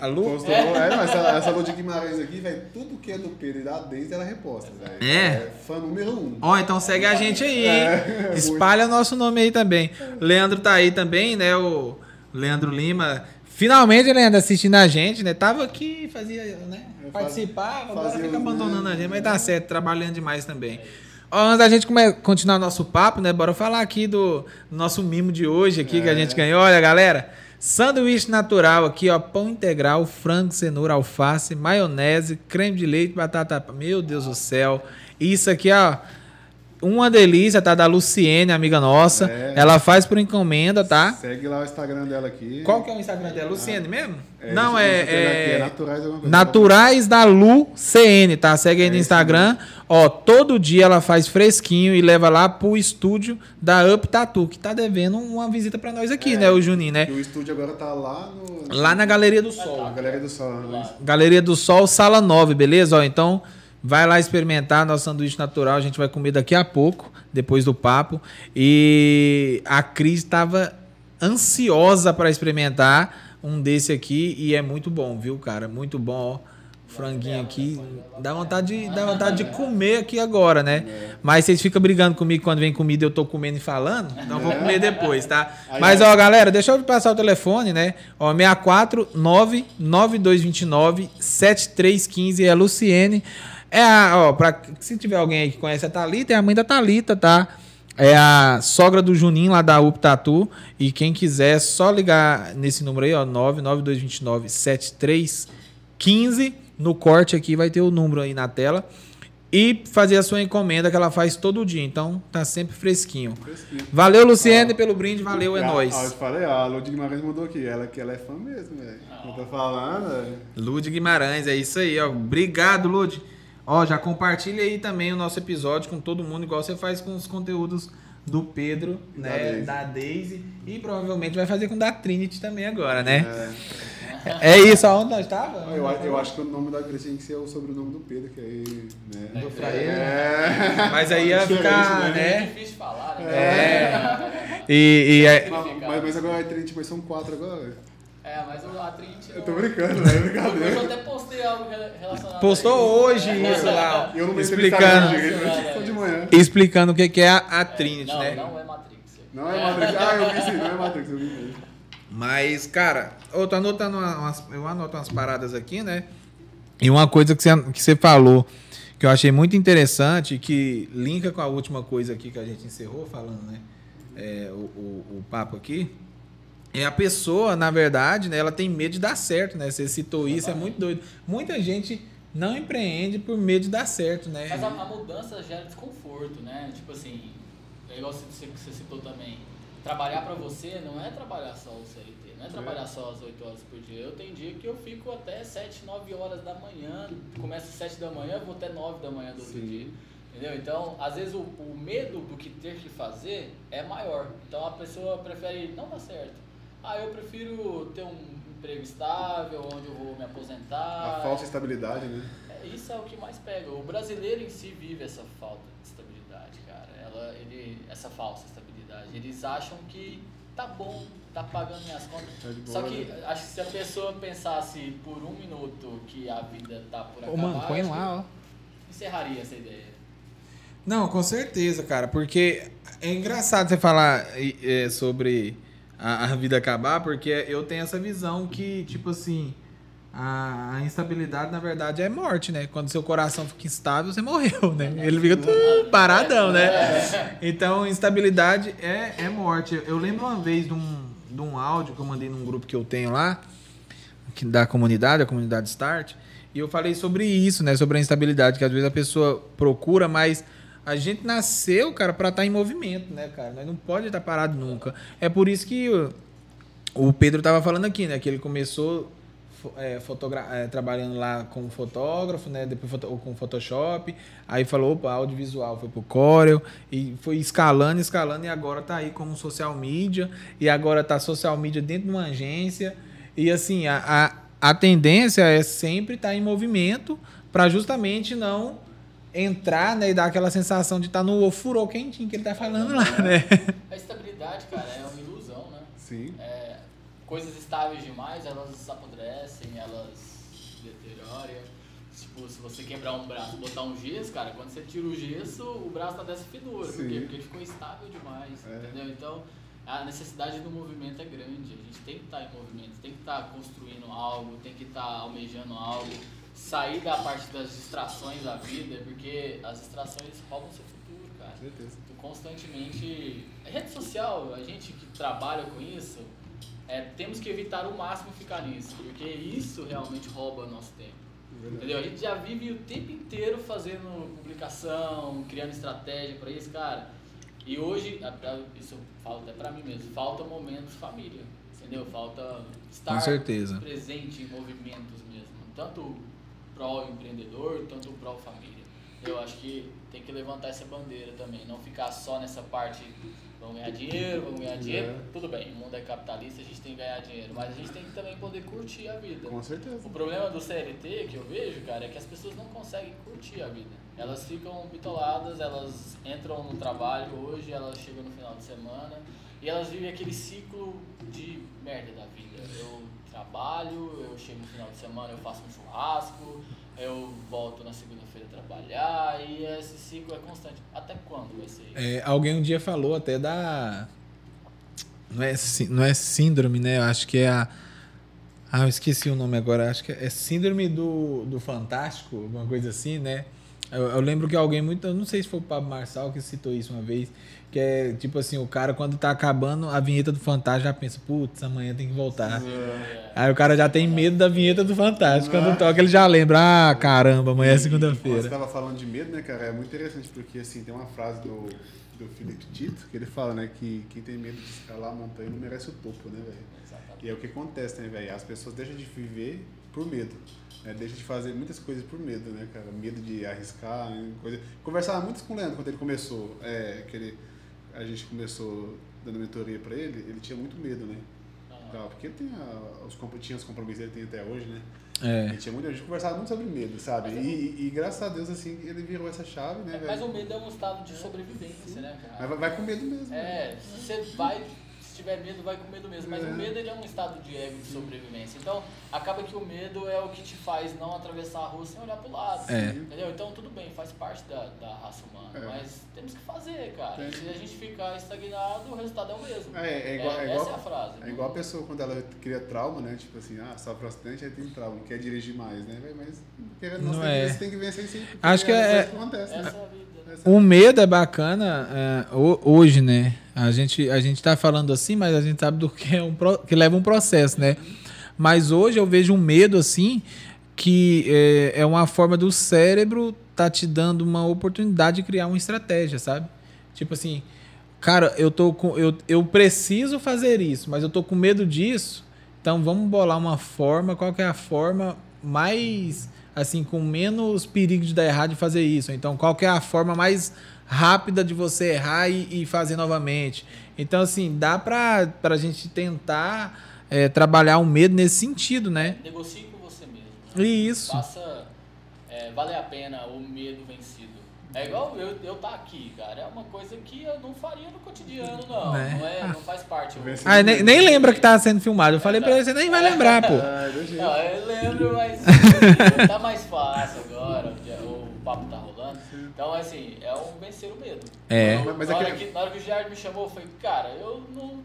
A Lu? Postou, é, não, essa, essa Lud Guimarães aqui, velho, tudo que é do Pedro e da Deise, ela reposta, velho. É? fã número um. Ó, então segue a gente aí, hein? É, Espalha nosso nome aí também. Leandro tá aí também, né? O Leandro Lima. Finalmente, Leandro, assistindo a gente, né? Tava aqui, fazia, né? Eu Participava, agora fica abandonando memes. a gente, mas tá certo, trabalhando demais também. Ó, antes da gente continuar nosso papo, né? Bora falar aqui do nosso mimo de hoje aqui que a É. gente ganhou. Olha, galera, sanduíche natural aqui, ó, pão integral, frango, cenoura, alface, maionese, creme de leite, batata. Meu Deus do céu. Isso aqui, ó, uma delícia, tá? Da Luciene, amiga nossa. É. Ela faz por encomenda, tá? Segue lá o Instagram dela aqui. Qual que é o Instagram dela? Luciene mesmo? É, Não, é, aqui, é... Naturais. Naturais da Lu CN, tá? Segue aí É no isso Instagram. Ó, todo dia ela faz fresquinho e leva lá pro estúdio da Up Tatu, que tá devendo uma visita pra nós aqui, É. né, o Juninho, né? E o estúdio agora tá lá no... Lá na Galeria do Sol. Na Galeria do Sol. né? Galeria do Sol, sala 9, beleza? Ó, então, vai lá experimentar nosso sanduíche natural. A gente vai comer daqui a pouco, depois do papo. E a Cris estava ansiosa para experimentar um desse aqui e é muito bom, viu, cara? Muito bom, ó. franguinho aqui. Dá vontade, de, dá vontade de comer aqui agora, né? Mas vocês ficam brigando comigo quando vem comida eu tô comendo e falando. Então eu vou comer depois, tá? Mas, ó, galera, deixa eu passar o telefone, né? Ó, 649 9229 7315 é a Luciene. É a, ó, pra, se tiver alguém aí que conhece a Thalita, é a mãe da Thalita, tá? É a sogra do Juninho lá da UP Tatu. E quem quiser, é só ligar nesse número aí, ó, 99229 7315. No corte aqui vai ter o número aí na tela. E fazer a sua encomenda que ela faz todo dia. Então tá sempre fresquinho. Fresquinho. Valeu, Luciene, pelo brinde. Valeu, é Ah, nóis. Ah, eu te falei, ó, a Lud Guimarães mandou aqui. Ela que ela é fã mesmo, velho. Eu tô falando. Lud Guimarães, é isso aí, ó. Obrigado, Lud. Ó, já compartilha aí também o nosso episódio com todo mundo, igual você faz com os conteúdos do Pedro, E né? da Daisy. Da Daisy. E provavelmente vai fazer com o da Trinity também agora, né? É. É, isso, aonde nós tava? Eu, eu acho que o nome da igreja tinha que ser o sobrenome do Pedro, que aí. Né? Do Fraile. É. Mas aí ia Diferente, ficar, né? É né? difícil de falar, né? É. E, e é- Mas, mas- agora é 30, mas são quatro agora. É, mas o a Trinity. Eu tô brincando, né? Eu Brincadeira. até postei algo rela- relacionado postou a isso. hoje isso lá, ó, Eu não me explicando, direito, só de manhã. explicando o que é a, a Trinity, não, né? Não é Matrix. Não é Matrix. Ah, eu vi sim, não é Matrix, eu vi mesmo. Mas, cara, eu tô anotando uma- umas, eu anoto umas paradas aqui, né? E uma coisa que você, que você falou que eu achei muito interessante, que linka com a última coisa aqui que a gente encerrou falando, né? É, o, o, o papo aqui. É a pessoa, na verdade, né? Ela tem medo de dar certo, né? Você citou isso, é muito doido. Muita gente não empreende por medo de dar certo, né? Mas a, a mudança gera desconforto, né? Tipo assim, é igual você, você- você citou também. Trabalhar pra você não é trabalhar só o CLT, não é trabalhar só as 8 horas por dia. Eu tenho dia que eu fico até 7, 9 horas da manhã, começo às 7 da manhã, vou até 9 da manhã do outro Sim. dia. Entendeu? Então, às vezes o, o medo do que ter que fazer é maior. Então a pessoa prefere não dar certo. Ah, eu prefiro ter um emprego estável, onde eu vou me aposentar. A falsa estabilidade, né? É, isso é o que mais pega. O brasileiro em si vive essa falta de estabilidade, cara. Ela, ele, essa falsa estabilidade. Eles acham que tá bom, tá pagando minhas contas. Tá de boa, Só que né? acho que se a pessoa pensasse por um minuto que a vida tá por Ô, acabar, mano, põe lá, ó. encerraria essa ideia. Não, com certeza, cara, porque é engraçado você falar é, sobre a, a vida acabar, porque eu tenho essa visão que, tipo assim, a, a instabilidade, na verdade, é morte, né? Quando seu coração fica instável, você morreu, né? Ele fica tudo paradão, né? Então, instabilidade é, é morte. Eu lembro uma vez de um, de um áudio que eu mandei num grupo que eu tenho lá, que- da comunidade, a comunidade Start, e eu falei sobre isso, né? Sobre a instabilidade, que às vezes a pessoa procura, mas a gente nasceu, cara, para estar em movimento, né, cara? Nós não pode estar parado nunca. É por isso que o, Pedro tava falando aqui, né? Que ele começou é, é, trabalhando lá como fotógrafo, né? Depois foto- com Photoshop. Aí falou, opa, audiovisual foi pro Corel. E foi escalando, escalando. E agora tá aí como social media. E agora tá social media dentro de uma agência. E assim, a, a, a tendência é sempre estar em movimento para justamente não entrar né, e dar aquela sensação de estar no furor quentinho que ele tá falando lá, né? A estabilidade, cara, é uma ilusão, né? Sim. É, coisas estáveis demais, elas apodrecem, elas deterioram. Tipo, se você quebrar um braço e botar um gesso, cara, quando você tira o gesso, o braço tá dessa finura. Por quê? Sim. Porque ele ficou estável demais, É. entendeu? Então, a necessidade do movimento é grande. A gente tem que estar em movimento, tem que estar construindo algo, tem que estar almejando algo. Sair da parte das distrações da vida, porque as distrações roubam seu futuro, cara Com certeza. tu constantemente. A rede social, a gente que trabalha com isso, é, temos que evitar o máximo ficar nisso, porque isso realmente rouba nosso tempo. Verdade. Entendeu? A gente já vive o tempo inteiro fazendo publicação, criando estratégia para isso, cara. E hoje, isso eu falo até pra mim mesmo, falta momentos família, entendeu? Falta estar presente em movimentos mesmo, tanto pró empreendedor, tanto pró família. Eu acho que tem que levantar essa bandeira também, não ficar só nessa parte, vamos ganhar dinheiro, vamos ganhar dinheiro, É. tudo bem, o mundo é capitalista, a gente tem que ganhar dinheiro, mas a gente tem que também poder curtir a vida. Com certeza. O problema do CLT que eu vejo, cara, é que as pessoas não conseguem curtir a vida. Elas ficam bitoladas, elas entram no trabalho hoje, elas chegam no final de semana e elas vivem aquele ciclo de merda da vida. Eu trabalho, eu chego no final de semana, eu faço um churrasco, eu volto na segunda-feira trabalhar e esse ciclo é constante. Até quando vai ser? É, alguém um dia falou até da. Não é, não é síndrome, né? Eu acho que é a. Ah, eu esqueci o nome agora. Acho que é síndrome do, do Fantástico, alguma coisa assim, né? Eu, eu lembro que alguém muito. Eu não sei se foi o Pablo Marçal que citou isso uma vez. Que é tipo assim: o cara, quando tá acabando a vinheta do Fantástico, já pensa, putz, amanhã tem que voltar. É, Aí o cara já tem medo da vinheta do Fantástico. Quando toca, ele já lembra: ah, caramba, amanhã é Você segunda-feira. estava falando de medo, né, cara? É muito interessante porque assim, tem uma frase do, do Felipe Tito que ele fala, né, que quem tem medo de escalar a montanha não merece o topo, né, velho? exatamente. E é o que acontece, né, velho? As pessoas deixam de viver por medo. Né? Deixam de fazer muitas coisas por medo, né, cara? Medo de arriscar, né? coisa. Conversava muito com o Leandro quando ele começou, é, que ele, a gente começou dando mentoria pra ele, ele tinha muito medo, né? Ah, Tal, porque ele tem a- os, tinha os compromissos que ele tem até hoje, né? É. A gente, tinha muito, a gente conversava muito sobre medo, sabe? Mas é E, e- graças a Deus, assim, ele virou essa chave, né, É, mas o medo é um estado de sobrevivência, né, cara? Mas vai, vai com medo mesmo. né? É, se você vai, tiver medo, vai com medo mesmo. Mas É. o medo ele é um estado de ego de sobrevivência. Então, acaba que o medo é o que te faz não atravessar a rua sem olhar pro lado. É. Entendeu? Então, tudo bem, faz parte da, da raça humana. É. Mas temos que fazer, cara. É. Se a gente ficar estagnado, o resultado é o mesmo. É, é igual, é, essa igual, é a frase. é igual a pessoa quando ela cria trauma, né? Tipo assim, ah, sofre acidente, aí tem trauma, não quer dirigir mais, né? Mas querendo Não é. que- você tem que vencer isso Acho que é, é- acontece, Essa né? é a vida. Essa- O medo é bacana é, ho- hoje, né? A gente, a gente tá falando assim, mas a gente sabe do que é um que leva um processo, né? Mas hoje eu vejo um medo assim que é, é uma forma do cérebro tá te dando uma oportunidade de criar uma estratégia, sabe? Tipo assim, cara, eu tô com eu, eu preciso fazer isso, mas eu tô com medo disso. Então vamos bolar uma forma, qual que é a forma mais assim com menos perigo de dar errado de fazer isso. Então qual que é a forma mais rápida de você errar e, e fazer novamente. Então assim, dá pra, pra gente tentar é, trabalhar o medo nesse sentido, né? Negocie com você mesmo. né? Isso. Faça é, valer a pena o medo vencido. É igual eu, eu tá aqui, cara. É uma coisa que eu não faria no cotidiano, não. Né? Não, é, não faz parte. Eu- Ah, nem, nem lembra que tá sendo filmado. Eu falei pra ele, você nem vai lembrar, pô. Ah, jeito. Não, eu lembro, mas tá mais fácil agora, porque o papo tá rolando. Então, assim, é um vencer o medo. É. Eu- Mas na, hora aquele- que, na hora que o Gerard me chamou, eu falei, cara, eu não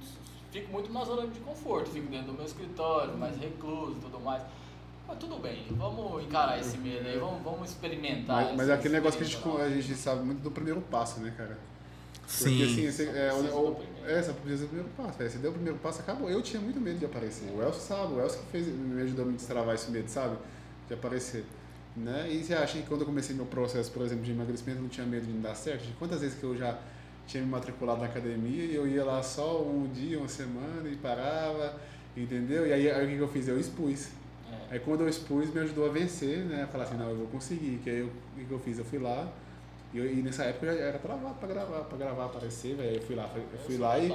fico muito na zona de conforto, fico dentro do meu escritório, mais recluso e tudo mais. Mas tudo bem, vamos encarar esse medo aí, vamos, vamos experimentar. Mas, mas é essa aquele negócio que a gente, a gente sabe muito do primeiro passo, né, cara? Porque Sim. assim, você, é, o, primeiro. é, só precisa do primeiro passo. Você deu o primeiro passo, acabou. Eu tinha muito medo de aparecer. O Elcio sabe, o Elcio que fez, me ajudou a me destravar esse medo, sabe? De aparecer. Né? E você acha que quando eu comecei meu processo, por exemplo, de emagrecimento, eu não tinha medo de não dar certo? De quantas vezes que eu já tinha me matriculado na academia e eu ia lá só um dia, uma semana e parava, entendeu? E aí, aí o que que eu fiz? Eu expus. É. Aí quando eu expus, me ajudou a vencer, né? A falar assim, não, eu vou conseguir. Que aí eu, o que que eu fiz? Eu fui lá, e, eu- e nessa época eu já era travado pra gravar, pra gravar, aparecer, velho. Eu fui lá, eu fui lá e.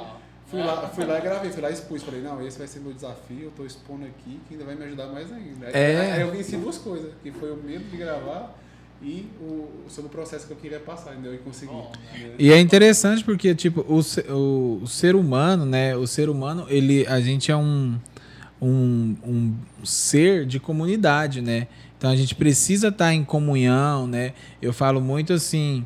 Fui lá, fui lá e gravei, fui lá e expus. Falei, não, esse vai ser meu desafio, eu tô expondo aqui, que ainda vai me ajudar mais ainda. Aí, É. aí eu venci duas coisas, que foi o medo de gravar e o, sobre o processo que eu queria passar, entendeu? E consegui. Bom, né? E é interessante porque, tipo, o, o, o ser humano, né? O ser humano, ele, a gente é um, um, um ser de comunidade, né? Então a gente precisa estar em comunhão, né? Eu falo muito assim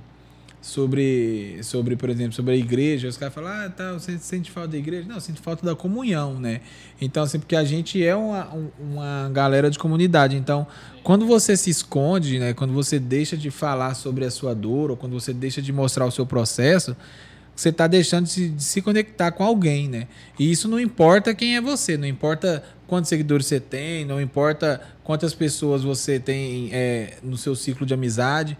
sobre, sobre por exemplo, sobre a igreja. Os caras falam, ah, tá, você sente falta da igreja? Não, eu sinto falta da comunhão, né? Então, assim, porque a gente é uma, um- uma galera de comunidade. Então, quando você se esconde, né? Quando você deixa de falar sobre a sua dor, ou quando você deixa de mostrar o seu processo, você está deixando de se, de se conectar com alguém, né? E isso não importa quem é você, não importa quantos seguidores você tem, não importa quantas pessoas você tem é, no seu ciclo de amizade.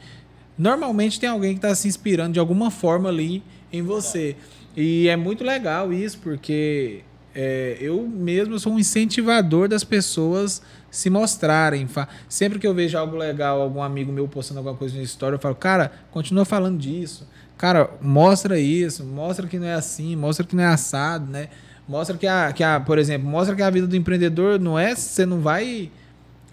Normalmente tem alguém que está se inspirando de alguma forma ali em você. E é muito legal isso, porque é, eu mesmo sou um incentivador das pessoas se mostrarem. Sempre que eu vejo algo legal, algum amigo meu postando alguma coisa na história, eu falo, cara, continua falando disso. Cara, mostra isso, mostra que não é assim, mostra que não é assado, né? Mostra que a, que a por exemplo, mostra que a vida do empreendedor não é, você não vai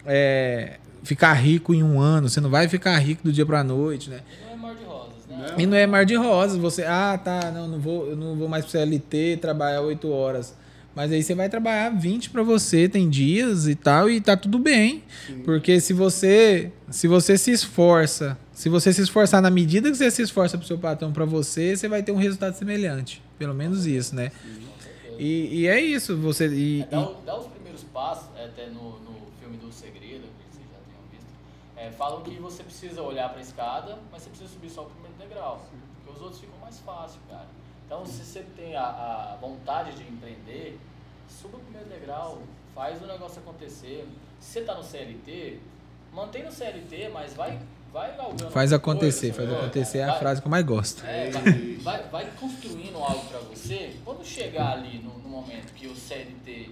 é, ficar rico em um ano, você não vai ficar rico do dia pra noite, né? E não é mar de rosas, né? E não é mar de rosas, você, ah, tá, não, não vou, eu não vou mais pro CLT trabalhar oito horas. Mas aí você vai trabalhar 20 para você, tem dias e tal, e tá tudo bem. Sim. Porque se você se você se esforça, se você se esforçar na medida que você se esforça pro seu patrão para você, você vai ter um resultado semelhante. Pelo menos isso, né? Certeza. E, e é isso, você e, É, dá, e- dá os primeiros passos, é, até no, no filme do Segredo, que vocês já tenham visto, é, falam que você precisa olhar para a escada, mas você precisa subir só o primeiro degrau, porque os outros ficam mais fáceis, cara. Então, se você tem a, a vontade de empreender, suba o primeiro degrau, faz o negócio acontecer. Se você está no CLT, mantém no CLT, mas vai, vai faz acontecer, coisa, faz acontecer é a Vai- frase que eu mais gosto. é, vai, vai, vai construindo algo pra você. Quando chegar ali no, no momento que o CLT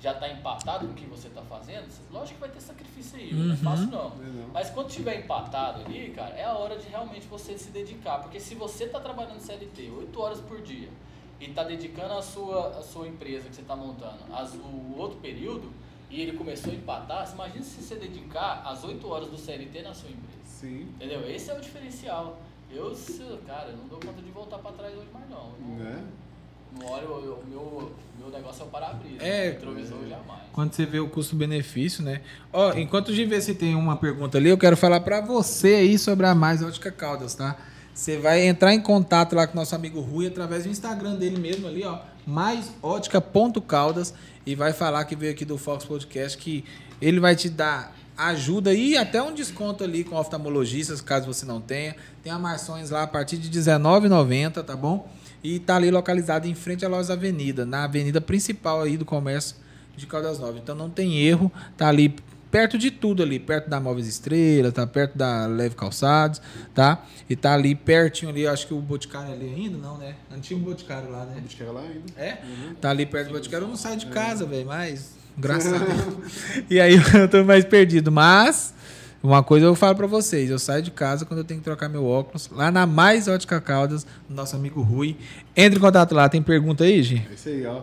já tá empatado com o que você tá fazendo, lógico que vai ter sacrifício aí, não é Uhum. fácil não. Mas quando tiver empatado ali, cara, é a hora de realmente você se dedicar. Porque se você tá trabalhando CLT 8 horas por dia e tá dedicando a sua, a sua empresa que você tá montando as, o outro período e ele começou a empatar, você imagina se você dedicar as 8 horas do CLT na sua empresa. Sim. Entendeu? Esse é o diferencial. Eu, cara, não dou conta de voltar pra trás hoje mais não, Né? Eu- o meu, meu negócio é o para-brisa. É. retrovisor jamais. Quando você vê o custo-benefício, né? Ó, enquanto o GVC tem uma pergunta ali, eu quero falar pra você aí sobre a Mais Ótica Caldas, tá? Você vai entrar em contato lá com o nosso amigo Rui através do Instagram dele mesmo ali, ó, maisótica.caldas e vai falar que veio aqui do Fox Podcast que ele vai te dar ajuda e até um desconto ali com oftalmologistas, caso você não tenha. Tem amarções lá a partir de R$19,90, tá bom? E tá ali localizado em frente à Lojas Avenida, na avenida principal aí do comércio de Caldas Novas. Então não tem erro, tá ali perto de tudo ali, perto da Móveis Estrela, tá perto da Leve Calçados, tá? E tá ali pertinho ali, acho que o Boticário é ali ainda, não, né? Antigo Boticário lá, né? A gente quer lá ainda. É? Tá ali perto do Boticário. Eu não saio de casa, velho, mas Deus. E aí eu tô mais perdido, mas uma coisa eu falo pra vocês, eu saio de casa quando eu tenho que trocar meu óculos, lá na Mais Ótica Caldas, nosso amigo Rui. Entre em contato lá, tem pergunta aí, Gi? É isso aí, ó.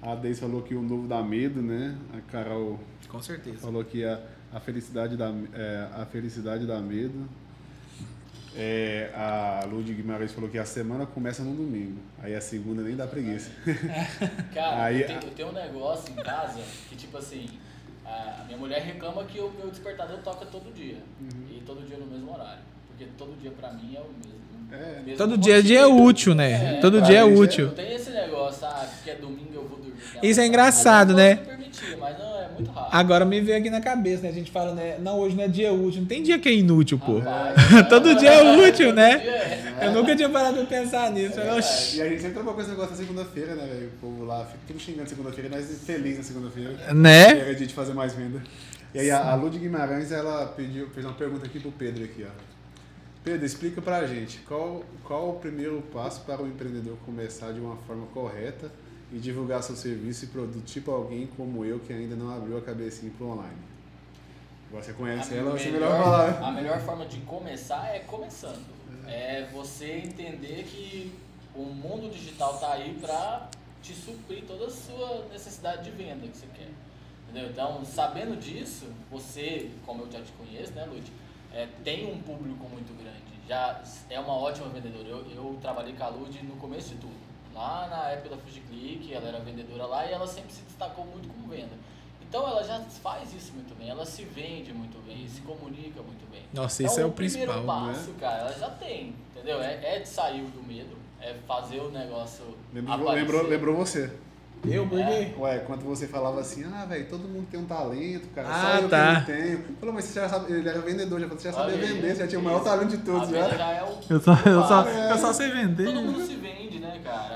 A Deise falou que o novo dá medo, né? A Carol Com certeza. falou que a, a felicidade dá, é, a felicidade dá medo. É, a Lud Guimarães falou que a semana começa no domingo. Aí a segunda nem dá preguiça. Cara, Aí- eu, tenho, eu tenho um negócio em casa que, tipo assim, a minha mulher reclama que o meu despertador toca todo dia. Uhum. E todo dia no mesmo horário. Porque todo dia pra mim é o mesmo. É. mesmo Todo dia, dia é útil, né? É, Todo dia é útil. Não tem esse negócio, ah, que é domingo eu vou dormir. Isso é Mas engraçado, né? permitir, mas não, é muito raro. Agora me veio aqui na cabeça, né? A gente fala, né? Não, hoje não é dia útil. Não tem dia que é inútil, pô. Rapaz, Todo dia é útil, né? dia é. Eu nunca tinha parado pra pensar nisso. É Eu. E a gente sempre trabalha com esse negócio da segunda-feira, né, velho? O povo lá fica tudo xingando segunda-feira, nós felizes na segunda-feira. Né? Era dia de fazer mais venda. E aí a, a Lud Guimarães, ela pediu, fez uma pergunta aqui pro Pedro aqui, ó. Pedro, explica pra gente qual, qual o primeiro passo para o empreendedor começar de uma forma correta e divulgar seu serviço e produto, tipo alguém como eu que ainda não abriu a cabecinha pro online. Você conhece A ela, você melhor- melhor falar. né? A melhor forma de começar é começando. É você entender que o mundo digital tá aí para te suprir toda a sua necessidade de venda que você quer. Entendeu? Então, sabendo disso, você, como eu já te conheço, né, Lud, é, tem um público muito grande. Já é uma ótima vendedora. Eu, eu trabalhei com a Lud no começo de tudo. Lá na época da FujiClick, ela era vendedora lá e ela sempre se destacou muito como venda. Então ela já faz isso muito bem, ela se vende muito bem, se comunica muito bem. Nossa, Então, isso é o primeiro principal, né? passo, cara, ela já tem, entendeu? É, é de sair do medo, é fazer o negócio Lembrou, lembrou, lembrou você. Eu, por quê? Ué, quando você falava assim, ah, velho, todo mundo tem um talento, cara, Ah, só eu tá. que não tenho. Falou, mas você já sabe, ele era vendedor, já, você já sabia vender, você já tinha o maior talento de todos, já. já é o Eu só, eu só, eu só sei vender. Todo mundo se vende, né?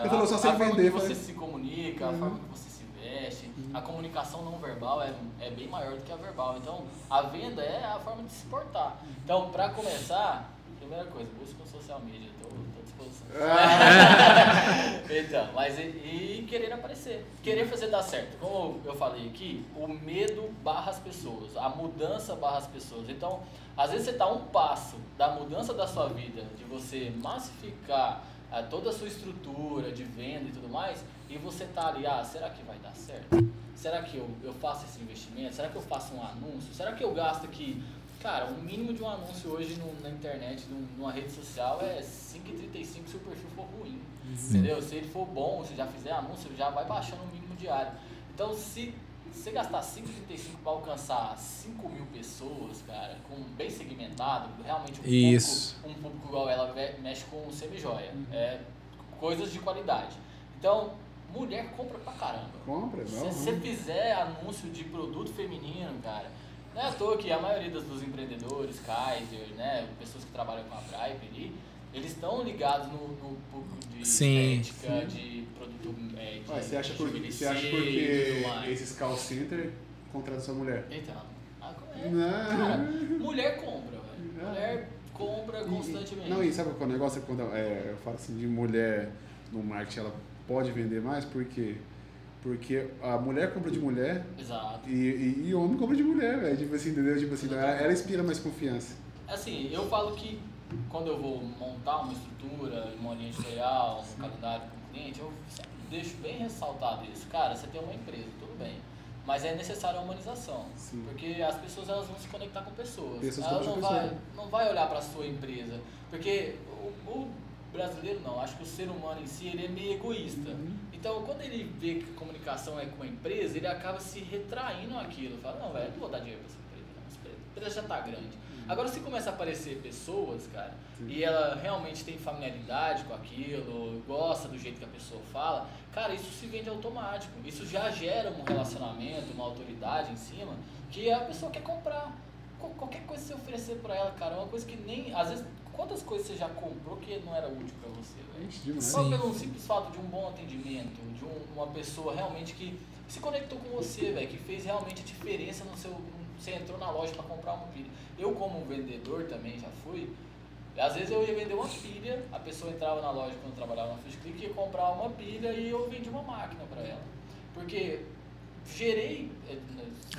Ele falou, só a, sei a forma vender, que você se comunica, a forma que você se veste, a comunicação não verbal é, é bem maior do que a verbal. Então, a venda é a forma de se portar. Então, pra começar, primeira coisa, busca um social media, tô, tô à disposição. então, mas e, e querer aparecer, querer fazer dar certo. Como eu falei aqui, o medo barra as pessoas, a mudança barra as pessoas. Então, às vezes você está um passo da mudança da sua vida, de você massificar ah, toda a sua estrutura de venda e tudo mais, e você tá ali, ah, será que vai dar certo? Será que eu, eu faço esse investimento? Será que eu faço um anúncio? Será que eu gasto aqui? Cara, o mínimo de um anúncio hoje no- na internet, num- numa rede social, é 5,35 se o perfil for ruim. Entendeu? Se ele for bom, se já fizer anúncio, já vai baixando o mínimo diário. Então, se você gastar 5,35 para alcançar 5 mil pessoas, cara, com bem segmentado, realmente um Isso. público, um público igual ela mexe com semi-joia. É coisas de qualidade. Então, mulher compra pra caramba. Compra, Se não. você fizer anúncio de produto feminino, cara, não é à toa que a maioria dos, dos empreendedores, Kaiser, né, pessoas que trabalham com a Bripe ali, eles estão ligados no, no público de Sim, estética, de produto é, de Ué, você acha, por, você acha porque esses call center contratam sua mulher? Então, é, Não. cara, mulher compra, velho. Mulher compra constantemente. Não, e sabe qual é o negócio? Quando é, eu falo assim de mulher no marketing, ela pode vender mais, por quê? Porque a mulher compra de mulher Exato. e, e, e homem compra de mulher, velho. Tipo assim, entendeu? Tipo assim, ela, ela inspira mais confiança. Assim, eu falo que quando eu vou montar uma estrutura, uma linha editorial, um calendário com o cliente, eu deixo bem ressaltado isso. Cara, você tem uma empresa, tudo bem. Mas é necessária a humanização. Sim. Porque as pessoas elas vão se conectar com pessoas. Pessoas Ela conectam não vai, pessoas. não vai olhar para a sua empresa. Porque o, o brasileiro não, acho que o ser humano em si ele é meio egoísta. Uhum. Então, quando ele vê que a comunicação é com a empresa, ele acaba se retraindo aquilo. Fala, não, velho, eu não vou dar dinheiro pra essa empresa, não. Essa empresa- a empresa já tá grande. Agora, se começa a aparecer pessoas, cara, Sim. e ela realmente tem familiaridade com aquilo, gosta do jeito que a pessoa fala, cara, isso se vende automático. Isso já gera um relacionamento, uma autoridade em cima, que a pessoa quer comprar. Qu- Qualquer coisa que você oferecer pra ela, cara, é uma coisa que nem. Às vezes, quantas coisas você já comprou que não era útil pra você, velho? Só pelo simples fato de um bom atendimento, de um- uma pessoa realmente que se conectou com você, velho, que fez realmente a diferença no seu. Você entrou na loja para comprar uma pilha. Eu, como vendedor também já fui. Às vezes eu ia vender uma pilha, a pessoa entrava na loja quando eu trabalhava na Fish Click, ia comprar uma pilha e eu vendi uma máquina para ela. Porque gerei eh,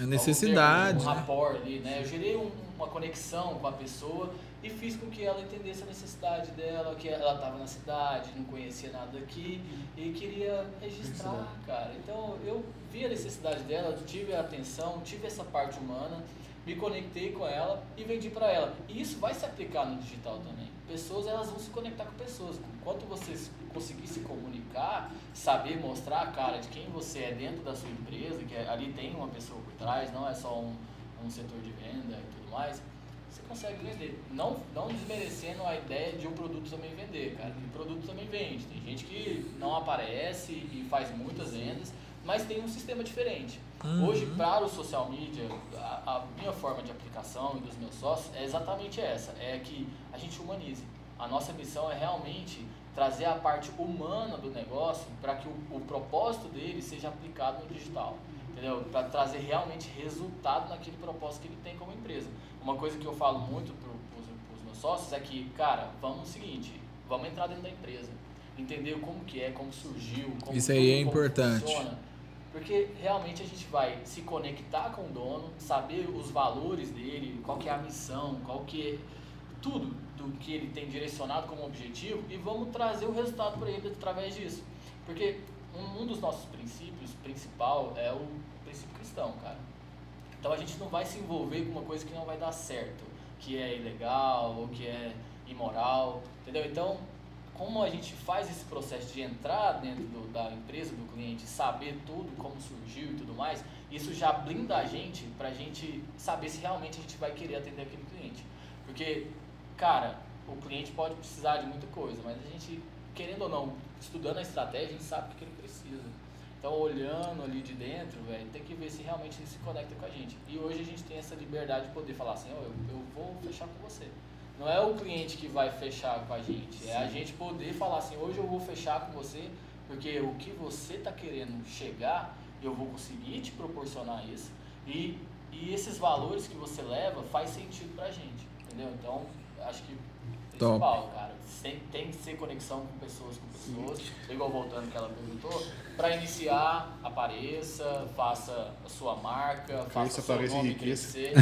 A necessidade, um né? rapport ali, né? Eu gerei um- uma conexão com a pessoa e fiz com que ela entendesse a necessidade dela, que ela estava na cidade, não conhecia nada daqui e queria registrar, cara. Então eu vi a necessidade dela, tive a atenção, tive essa parte humana, me conectei com ela e vendi para ela. E isso vai se aplicar no digital também. Pessoas elas vão se conectar com pessoas. Enquanto você se- conseguir se comunicar, saber mostrar a cara de quem você é dentro da sua empresa, que é- ali tem uma pessoa por trás, não é só um, um setor de venda e tudo mais, você consegue vender. Não, não desmerecendo a ideia de um produto também vender, cara. O produto também vende. Tem gente que não aparece e faz muitas vendas, mas tem um sistema diferente. Uhum. Hoje, para o social media, a, a minha forma de aplicação e dos meus sócios é exatamente essa: é que a gente humanize. A nossa missão é realmente trazer a parte humana do negócio para que o, o propósito dele seja aplicado no digital. Entendeu? Para trazer realmente resultado naquele propósito que ele tem como empresa. Uma coisa que eu falo muito para os meus sócios é que, cara, vamos o seguinte: vamos entrar dentro da empresa, entender como que é, como surgiu, como Isso aí é tudo, como importante. funciona. Porque realmente a gente vai se conectar com o dono, saber os valores dele, qual que é a missão, qual que é tudo do que ele tem direcionado como objetivo e vamos trazer o resultado para ele através disso. Porque um, um dos nossos princípios principal é o cristão, cara. Então a gente não vai se envolver com uma coisa que não vai dar certo, que é ilegal ou que é imoral, entendeu? Então, como a gente faz esse processo de entrar dentro do- da empresa do cliente, saber tudo, como surgiu e tudo mais, isso já blinda a gente pra gente saber se realmente a gente vai querer atender aquele cliente. Porque, cara, o cliente pode precisar de muita coisa, mas a gente, querendo ou não, estudando a estratégia, a gente sabe o que ele precisa. Então, olhando ali de dentro, velho, tem que ver se realmente ele se conecta com a gente. E hoje a gente tem essa liberdade de poder falar assim, ó, eu, eu vou fechar com você. Não é o cliente que vai fechar com a gente, é a gente poder falar assim, hoje eu vou fechar com você, porque o que você está querendo chegar, eu vou conseguir te proporcionar isso. E, e esses valores que você leva faz sentido pra gente, entendeu? Então, acho que principal, cara, tem, tem que ser conexão com pessoas, com pessoas. Igual voltando que ela perguntou, para iniciar, apareça, faça a sua marca, faça o seu nome crescer.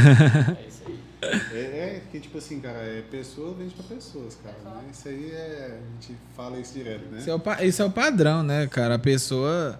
É isso aí. É, é que, tipo assim, cara, é pessoa vende pra pessoas, cara. Né? Isso aí é. A gente fala isso direto, né? Esse é, o, esse é o padrão, né, cara? A pessoa,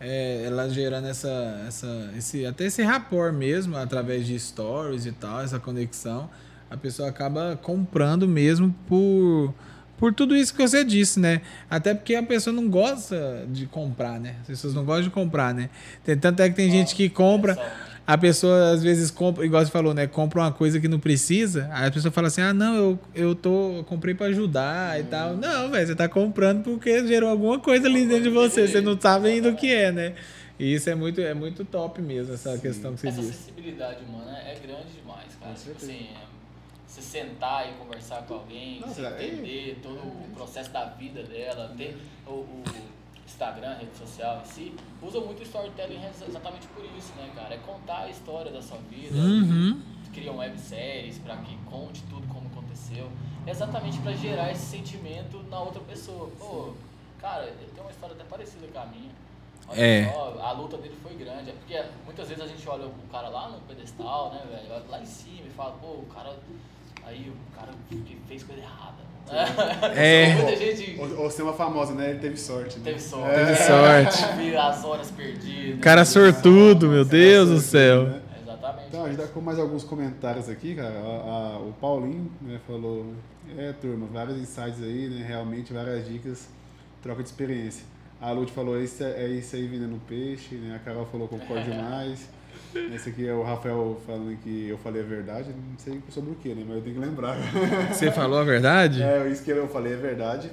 é, ela gerando essa, essa, esse, até esse rapport mesmo, através de stories e tal, essa conexão, a pessoa acaba comprando mesmo por, por tudo isso que você disse, né? Até porque a pessoa não gosta de comprar, né? As pessoas não gostam de comprar, né? Tem, tanto é que tem gente que compra, a pessoa às vezes compra, igual você falou, né? Compra uma coisa que não precisa, aí a pessoa fala assim: ah, não, eu, eu, tô, eu comprei pra ajudar e tal. Não, velho, você tá comprando porque gerou alguma coisa ali dentro de você, você não sabe ainda o que é, né? E isso é muito, é muito top mesmo, essa Sim. questão que você essa disse. Essa sensibilidade humana é grande demais, cara. Tipo assim, você sentar e conversar com alguém, Nossa, é entender é... todo o processo da vida dela, ter o, o Instagram, rede social em si, usa muito o storytelling exatamente por isso, né, cara? É contar a história da sua vida, uhum. criam webséries para que conte tudo como aconteceu, exatamente para gerar esse sentimento na outra pessoa. Pô, cara, ele tem uma história até parecida com a minha. Olha é. Só, a luta dele foi grande. É porque muitas vezes a gente olha o cara lá no pedestal, né, velho? Lá em cima e fala, pô, o cara Aí o cara que fez coisa errada. É. Muita gente. Ou, ou ser uma famosa, né? Ele teve sorte. Né? Teve sorte. É. Teve sorte. As horas perdidas. Cara sortudo, meu Deus do céu. Né? Exatamente. Então, a gente dá com mais alguns comentários aqui, cara. A, a, o Paulinho né, falou: É, turma, vários insights aí, né? Realmente, várias dicas, troca de experiência. A Lud falou: É isso, é isso aí vendendo peixe, né? A Carol falou: Concordo demais. Esse aqui é o Rafael falando que eu falei a verdade, não sei sobre o que, né? Mas eu tenho que lembrar. Você falou a verdade? É, isso que eu falei é verdade.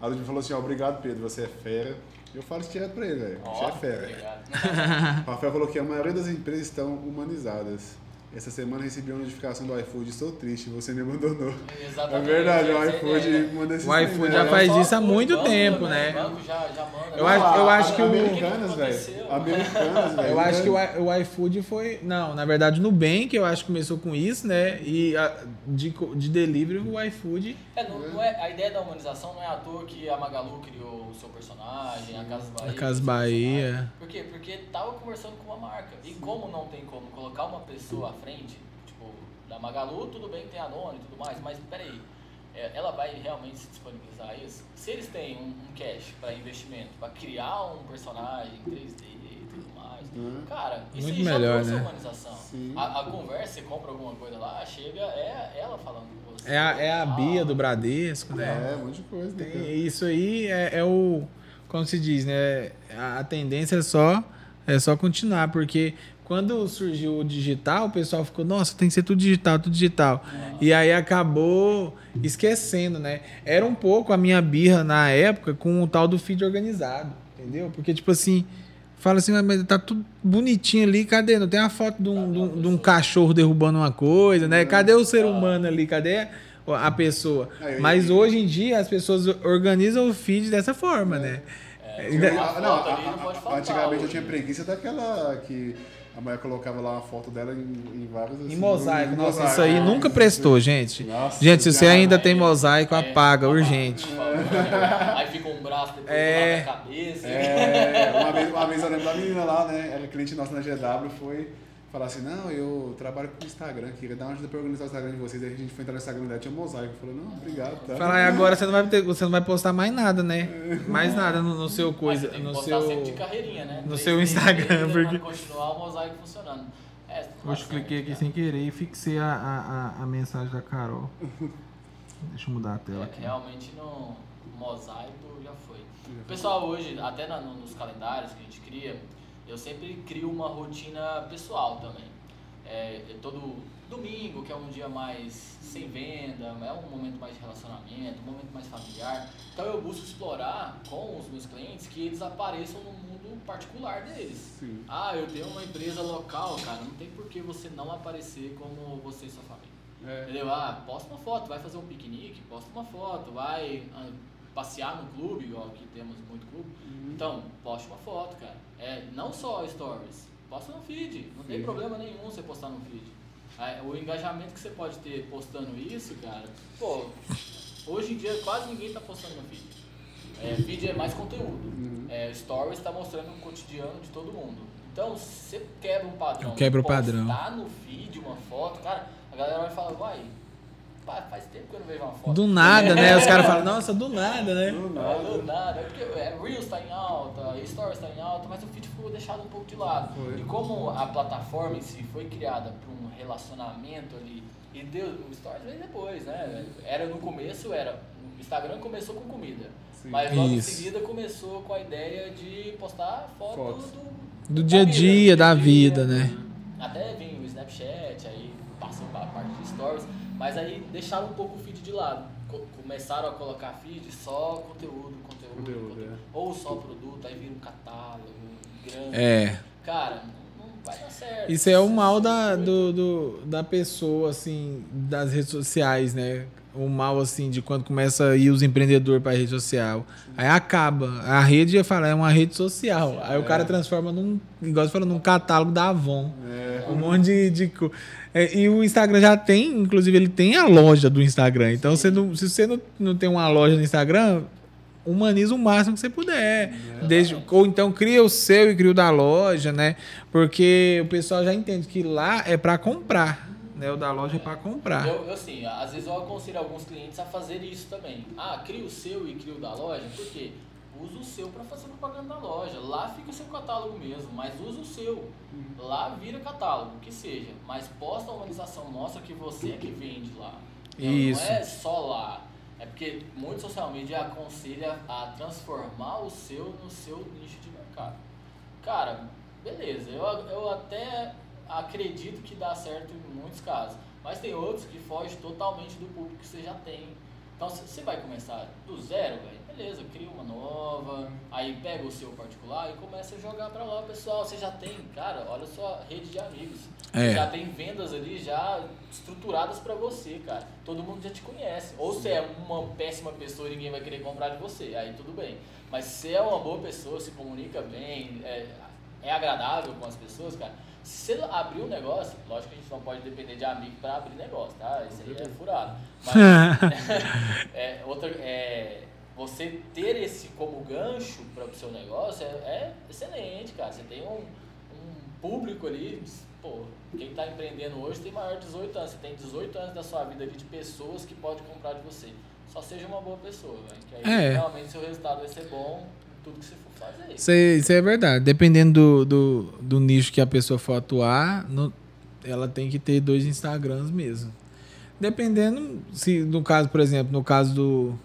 A Ludmilla falou assim, ó, obrigado Pedro, você é fera. Eu falo isso direto pra ele, velho. Você é fera. Obrigado. o Rafael falou que a maioria das empresas estão humanizadas. Essa semana recebi uma notificação do iFood, estou triste, você me abandonou. Exatamente. É verdade, o iFood manda esse O iFood já faz isso há muito tempo, né? O banco já, já manda. Eu acho, eu acho que o... Americanas, velho. Americanas, velho. Eu acho que o, o iFood foi... Não, na verdade, no Nubank, eu acho que começou com isso, né? E a, de, de delivery, o iFood... É, não, não é, a ideia da humanização não é à toa que a Magalu criou o seu personagem, a Casa Bahia... A Casa Bahia... Por quê? Porque tava conversando com uma marca. E como não tem como colocar uma pessoa à frente, tipo, da Magalu, tudo bem, tem a nona e tudo mais, mas peraí, é, ela vai realmente se disponibilizar isso? Se eles têm um, um cash para investimento, para criar um personagem 3D e tudo mais, uhum. cara, isso Muito aí melhor, já né? humanização. A, a, conversa, você compra alguma coisa lá, chega, é ela falando com você. É a, é a Bia do Bradesco, né? É, um monte de coisa. Né? Tem, isso aí é, é o, como se diz, né? A, a tendência é só, é só continuar, porque quando surgiu o digital, o pessoal ficou, nossa, tem que ser tudo digital, tudo digital. E aí acabou esquecendo, né? Era um pouco a minha birra na época com o tal do feed organizado, entendeu? Porque, tipo assim, fala assim, mas tá tudo bonitinho ali, cadê? Não tem a foto de um, de um, de um cachorro derrubando uma coisa, né? Cadê o ser humano ali? Cadê a pessoa? Mas hoje em dia as pessoas organizam o feed dessa forma, né? É, não, antigamente eu tinha preguiça daquela que a mulher colocava lá uma foto dela em, em vários. Assim, em mosaico. Nossa, mosaico. isso aí nunca prestou, gente. Nossa, gente, se você ainda tem mosaico, apaga, urgente. Aí fica um braço depois é, da cabeça. É, uma vez, uma vez eu lembro da menina lá, né? Era cliente nossa na GW, foi falar assim, não, eu trabalho com o Instagram, queria dar uma ajuda pra organizar o Instagram de vocês. Aí a gente foi entrar no Instagram dela, tinha um mosaico. Falou, não, obrigado, tá? Falar, agora você não vai ter, você não vai postar mais nada, né? Mais nada no, no seu coisa. Mas no seu, sempre de carreirinha, né? No seu Instagram, porque. continuar o mosaico funcionando. É, Hoje cliquei aqui sem querer e fixei a, a, a, mensagem da Carol. Deixa eu mudar a tela é, aqui. Realmente no mosaico já foi. Pessoal, hoje, até na, nos calendários que a gente cria, eu sempre crio uma rotina pessoal também. É, é, todo domingo, que é um dia mais sem venda, é um momento mais de relacionamento, um momento mais familiar. Então eu busco explorar com os meus clientes que eles apareçam no mundo particular deles. Sim. Ah, eu tenho uma empresa local, cara, não tem por que você não aparecer como você e sua família. É. Entendeu? Ah, posta uma foto, vai fazer um piquenique, posta uma foto, vai ah, passear no clube, igual aqui temos muito clube. Uhum. Então, poste uma foto, cara. É, não só stories, posta no feed. Não tem problema nenhum você postar no feed. O engajamento que você pode ter postando isso, cara, pô, hoje em dia quase ninguém tá postando no feed. É, feed é mais conteúdo. Uhum. É, stories está mostrando o cotidiano de todo mundo. Então, se você quebra um padrão, quebra o padrão. postar no feed uma foto, cara, a galera vai falar, vai, faz tempo que eu não vejo uma foto. Do nada, né? Os caras falam, nossa, do nada, né? Do nada. É, do nada. É porque é, Reels está em alta, Stories está em alta, mas o feed ficou deixado um pouco de lado. Foi. E como a plataforma em si foi criada para um relacionamento ali E deu, o Stories veio depois, né? Era no começo, era. O Instagram começou com comida. Sim. Mas logo Isso. em seguida começou com a ideia de postar foto Fotos. do, Do dia a dia, da vida, dia. né? Até vinha o Snapchat, aí passou para a parte de stories, mas aí deixaram um pouco o feed de lado. Co- começaram a colocar feed só conteúdo, conteúdo, Conteúdo, conteúdo. é. ou só produto, aí vira um catálogo grande. É. Cara, não, não vai dar certo. Isso é o mal da, do, do- da pessoa, assim, das redes sociais, né? O mal, assim, de quando começa a ir os empreendedores para rede social. Aí acaba. A rede, eu falo, é uma rede social. Aí o cara transforma num, igual você falou, num catálogo da Avon. É. Um monte de. de é, e o Instagram já tem, inclusive, ele tem a loja do Instagram. Então, você não, se você não, não tem uma loja no Instagram, humaniza o máximo que você puder. Desde, ou então cria o seu e cria o da loja, né? Porque o pessoal já entende que lá é para comprar. Né? O da loja é para comprar. Eu, eu, assim, às vezes eu aconselho alguns clientes a fazer isso também. Ah, cria o seu e cria o da loja, por quê? Usa o seu para fazer propaganda da loja. Lá fica o seu catálogo mesmo, mas usa o seu. Lá vira catálogo, que seja. Mas posta a humanização, mostra que você é que vende lá. Não, Isso. Não é só lá. É porque muito social media aconselha a transformar o seu no seu nicho de mercado. Cara, beleza, eu, eu até acredito que dá certo em muitos casos, mas tem outros que fogem totalmente do público que você já tem. Então você vai começar do zero, velho, beleza, cria uma nova, aí pega o seu particular e começa a jogar pra lá, pessoal, você já tem, cara, olha só rede de amigos. É. Já tem vendas ali já estruturadas pra você, cara. Todo mundo já te conhece. Ou você é uma péssima pessoa e ninguém vai querer comprar de você, aí tudo bem. Mas se você é uma boa pessoa, se comunica bem, é, é agradável com as pessoas, cara. Se você abrir um negócio, lógico que a gente não pode depender de amigo pra abrir negócio, tá? Isso aí é furado. Mas é, outra, é, você ter esse como gancho para o seu negócio é, é excelente, cara. Você tem um, um público ali, pô, quem está empreendendo hoje tem maior de 18 anos. Você tem 18 anos da sua vida ali de pessoas que podem comprar de você. Só seja uma boa pessoa, velho. Que aí É. realmente seu resultado vai ser bom em tudo que você for fazer. Isso, é- isso é verdade. Dependendo do, do, do nicho que a pessoa for atuar, no- ela tem que ter dois Instagrams mesmo. Dependendo, se no caso, por exemplo, no caso do,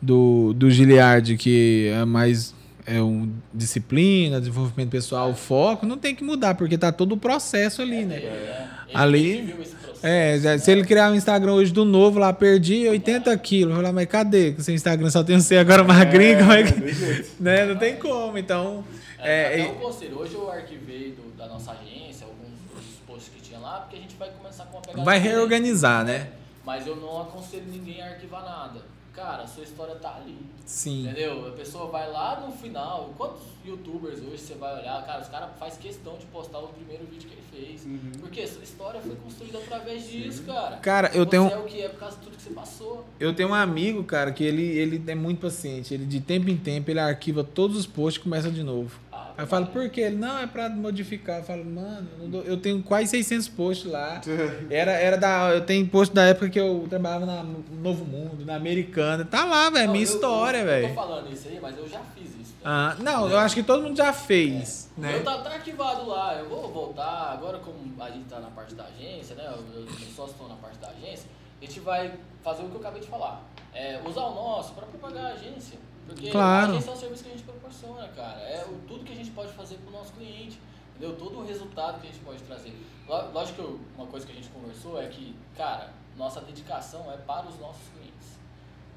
do, do Giliard, que é mais é um disciplina, desenvolvimento pessoal, foco, não tem que mudar, porque tá todo o processo ali, né? É, ele Ali- É, se ele criar um Instagram hoje do novo lá, perdi 80 quilos. Vou lá, mas cadê? Que seu Instagram só tem você agora magrinho, como é que. Né? Não tem como, então. É, É, até um conselho. Hoje eu arquivei do- da nossa agência, alguns posts que tinha lá, porque a gente vai começar com uma pegada vai diferente. reorganizar, né? Mas eu não aconselho ninguém a arquivar nada. Cara, a sua história tá ali. Sim. Entendeu? A pessoa vai lá no final. Quantos youtubers hoje você vai olhar? Cara, os caras faz questão de postar o primeiro vídeo que ele fez. Uhum. Porque essa história foi construída através disso, cara. Cara, eu você tenho- é o que é por causa de tudo que você passou. Eu tenho um amigo, cara, que ele, ele é muito paciente. Ele, de tempo em tempo, ele arquiva todos os posts e começa de novo. Aí eu falo, por quê? Ele, não, é pra modificar. Eu falo, mano, eu eu tenho quase 600 posts lá. Era, era da. Eu tenho post da época que eu trabalhava na Novo Mundo, na Americana. Tá lá, velho. Minha eu- história, eu, Eu velho. tô falando isso aí, mas eu já fiz isso. né? Ah, não, eu acho que todo mundo já fez, O né? meu tá, tá arquivado lá, eu vou voltar, agora como a gente tá na parte da agência, né? Eu, eu só estou na parte da agência, a gente vai fazer o que eu acabei de falar. É, usar o nosso para propagar a agência. Porque Claro. agência é um serviço que a gente proporciona, cara. É o, tudo que a gente pode fazer pro nosso cliente. Entendeu? Todo o resultado que a gente pode trazer. Ló- Lógico que uma coisa que a gente conversou é que, cara, nossa dedicação é para os nossos clientes.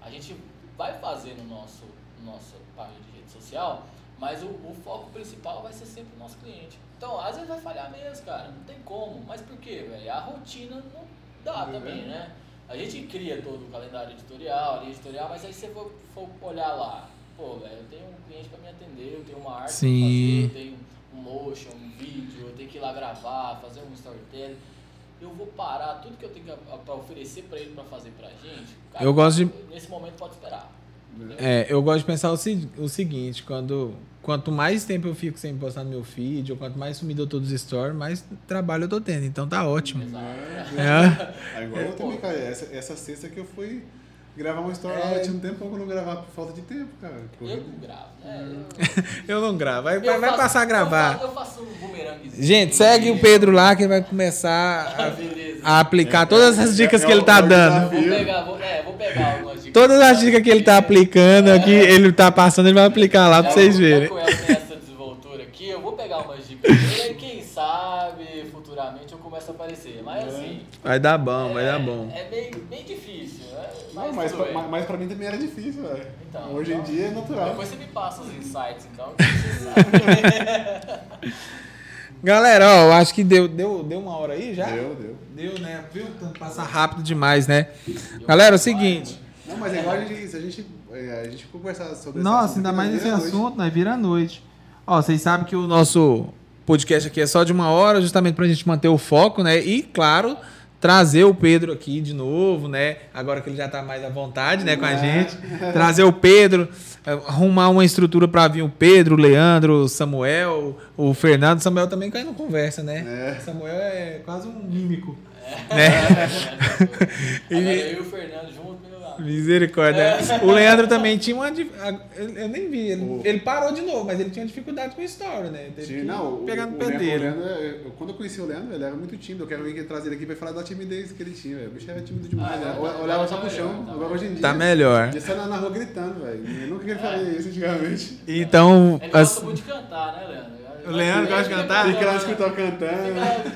A gente vai fazer no nosso, no nosso página de rede social, mas o, o foco principal vai ser sempre o nosso cliente. Então, às vezes vai falhar mesmo, cara, não tem como. Mas por quê, velho? A rotina não dá É também, verdade. né? A gente cria todo o calendário editorial, a linha editorial, mas aí você for, for olhar lá, pô, velho, eu tenho um cliente para me atender, eu tenho uma arte pra Sim. fazer, eu tenho um motion, um vídeo, eu tenho que ir lá gravar, fazer um storytelling. Eu vou parar tudo que eu tenho para oferecer para ele para fazer pra gente. Cara, Eu gosto de- Nesse momento pode esperar. É, eu gosto de pensar o, o seguinte, quando quanto mais tempo eu fico sem postar no meu feed, ou quanto mais sumido eu tô dos stories, mais trabalho eu tô tendo. Então tá ótimo. Exato. É. Aí, igual eu também, cara. Essa, essa sexta que eu fui gravar uma história lá, É. eu tinha um tempo que eu não gravava por falta de tempo, cara. Eu não gravo, né? Eu não gravo. Vai, Eu, vai, eu faço- passar a Eu gravar. faço, eu faço um bumeranguezinho. Gente, segue o Pedro lá que ele vai começar. A- a aplicar todas as dicas que ele tá é o dando. Vou pegar, vou, é, vou pegar algumas dicas. Todas as dicas que ele tá aplicando aqui, ele tá passando, ele vai aplicar lá pra Já vocês verem. que o El tem essa desenvoltura aqui, eu vou pegar umas dicas dele e quem sabe futuramente eu começo a aparecer. Mas assim. Vai dar bom, vai é, dar bom. É bem, bem difícil. é, Não, mas pra, bem. mas, mas pra mim também era difícil, velho. Então, Hoje em então, dia é natural. Depois você me passa os insights, então. que você sabe. Galera, ó, eu acho que deu, deu, deu uma hora aí já? Deu, deu. Deu, né? Viu? Passa rápido demais, né? Galera, é o seguinte. Não, mas é igual a gente, a gente, é, a gente conversar sobre esse Nossa, assunto ainda aqui, mais vai esse virar noite. assunto, nós vira a noite. Ó, vocês sabem que o nosso podcast aqui é só de uma hora, justamente pra gente manter o foco, né? E, claro, trazer o Pedro aqui de novo, né? Agora que ele já tá mais à vontade, né, com a É. gente. Trazer o Pedro, arrumar uma estrutura pra vir o Pedro, o Leandro, o Samuel, o Fernando. O Samuel também cai na conversa, né? É. Samuel é quase um mímico. Né? Agora eu e o Fernando junto, Misericórdia. O Leandro também tinha uma. Eu nem vi. Ele, O- ele parou de novo, mas ele tinha dificuldade com a história, né? Que não, o, pegar no o, o dele. Leandro, é- eu- quando eu conheci o Leandro, ele era muito tímido. Eu quero vir trazer ele aqui pra falar da timidez que ele tinha, velho. O bicho era tímido demais, Ah, né? tá, Ol- Olhava só pro tá chão. tá Agora hoje em dia. Tá melhor. Ele sai na, na rua gritando, velho. Eu nunca queria fazer isso antigamente. Então. Ele as- gosta muito de cantar, né, Leandro? O Leandro gosta de cantar? Fica lá no escritório cantando.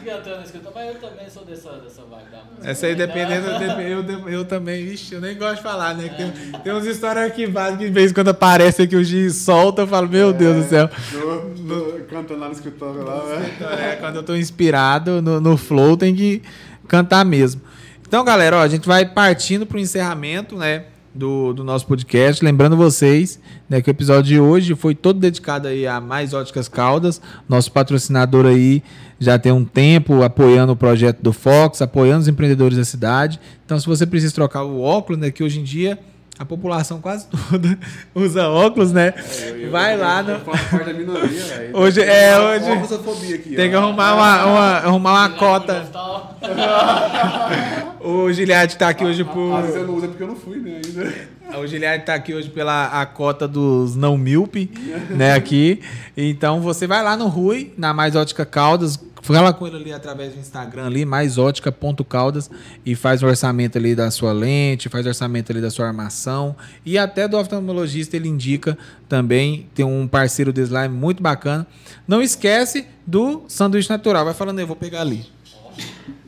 Cantando, escutando, mas eu também sou dessa, dessa vibe da música. Essa aí Então, dependendo, dep- eu, eu, eu também, vixe, eu nem gosto de falar, né? que Tem, tem umas histórias arquivadas que de vez em quando aparece que o Giz solta, eu falo, meu Deus do céu. Tô- tô cantando lá no escritório lá, velho. É, quando eu tô inspirado no, no flow, tem que cantar mesmo. Então, galera, ó, a gente vai partindo pro encerramento, né? Do, do nosso podcast. Lembrando vocês né, que o episódio de hoje foi todo dedicado aí a Mais Óticas Caldas, nosso patrocinador aí já tem um tempo apoiando o projeto do Fox, apoiando os empreendedores da cidade. Então, se você precisa trocar o óculos, né, que hoje em dia a população quase toda usa óculos, né? Eu- eu- Vai eu- lá Eu parte da minoria, velho. Hoje- é, hoje- aqui, tem que ó. arrumar uma, uma- arrumar uma cota. O Giliard tá aqui hoje por. Às vezes eu não uso é porque eu não fui, né, ainda. O Giliard tá aqui hoje pela a cota dos não míope, né, aqui. Então você vai lá no Rui, na Mais Ótica Caldas, fala com ele ali através do Instagram ali, maisótica.caldas e faz o orçamento ali da sua lente, faz o orçamento ali da sua armação e até do oftalmologista ele indica também, tem um parceiro do slime muito bacana. Não esquece do sanduíche natural, vai falando aí, eu vou pegar ali.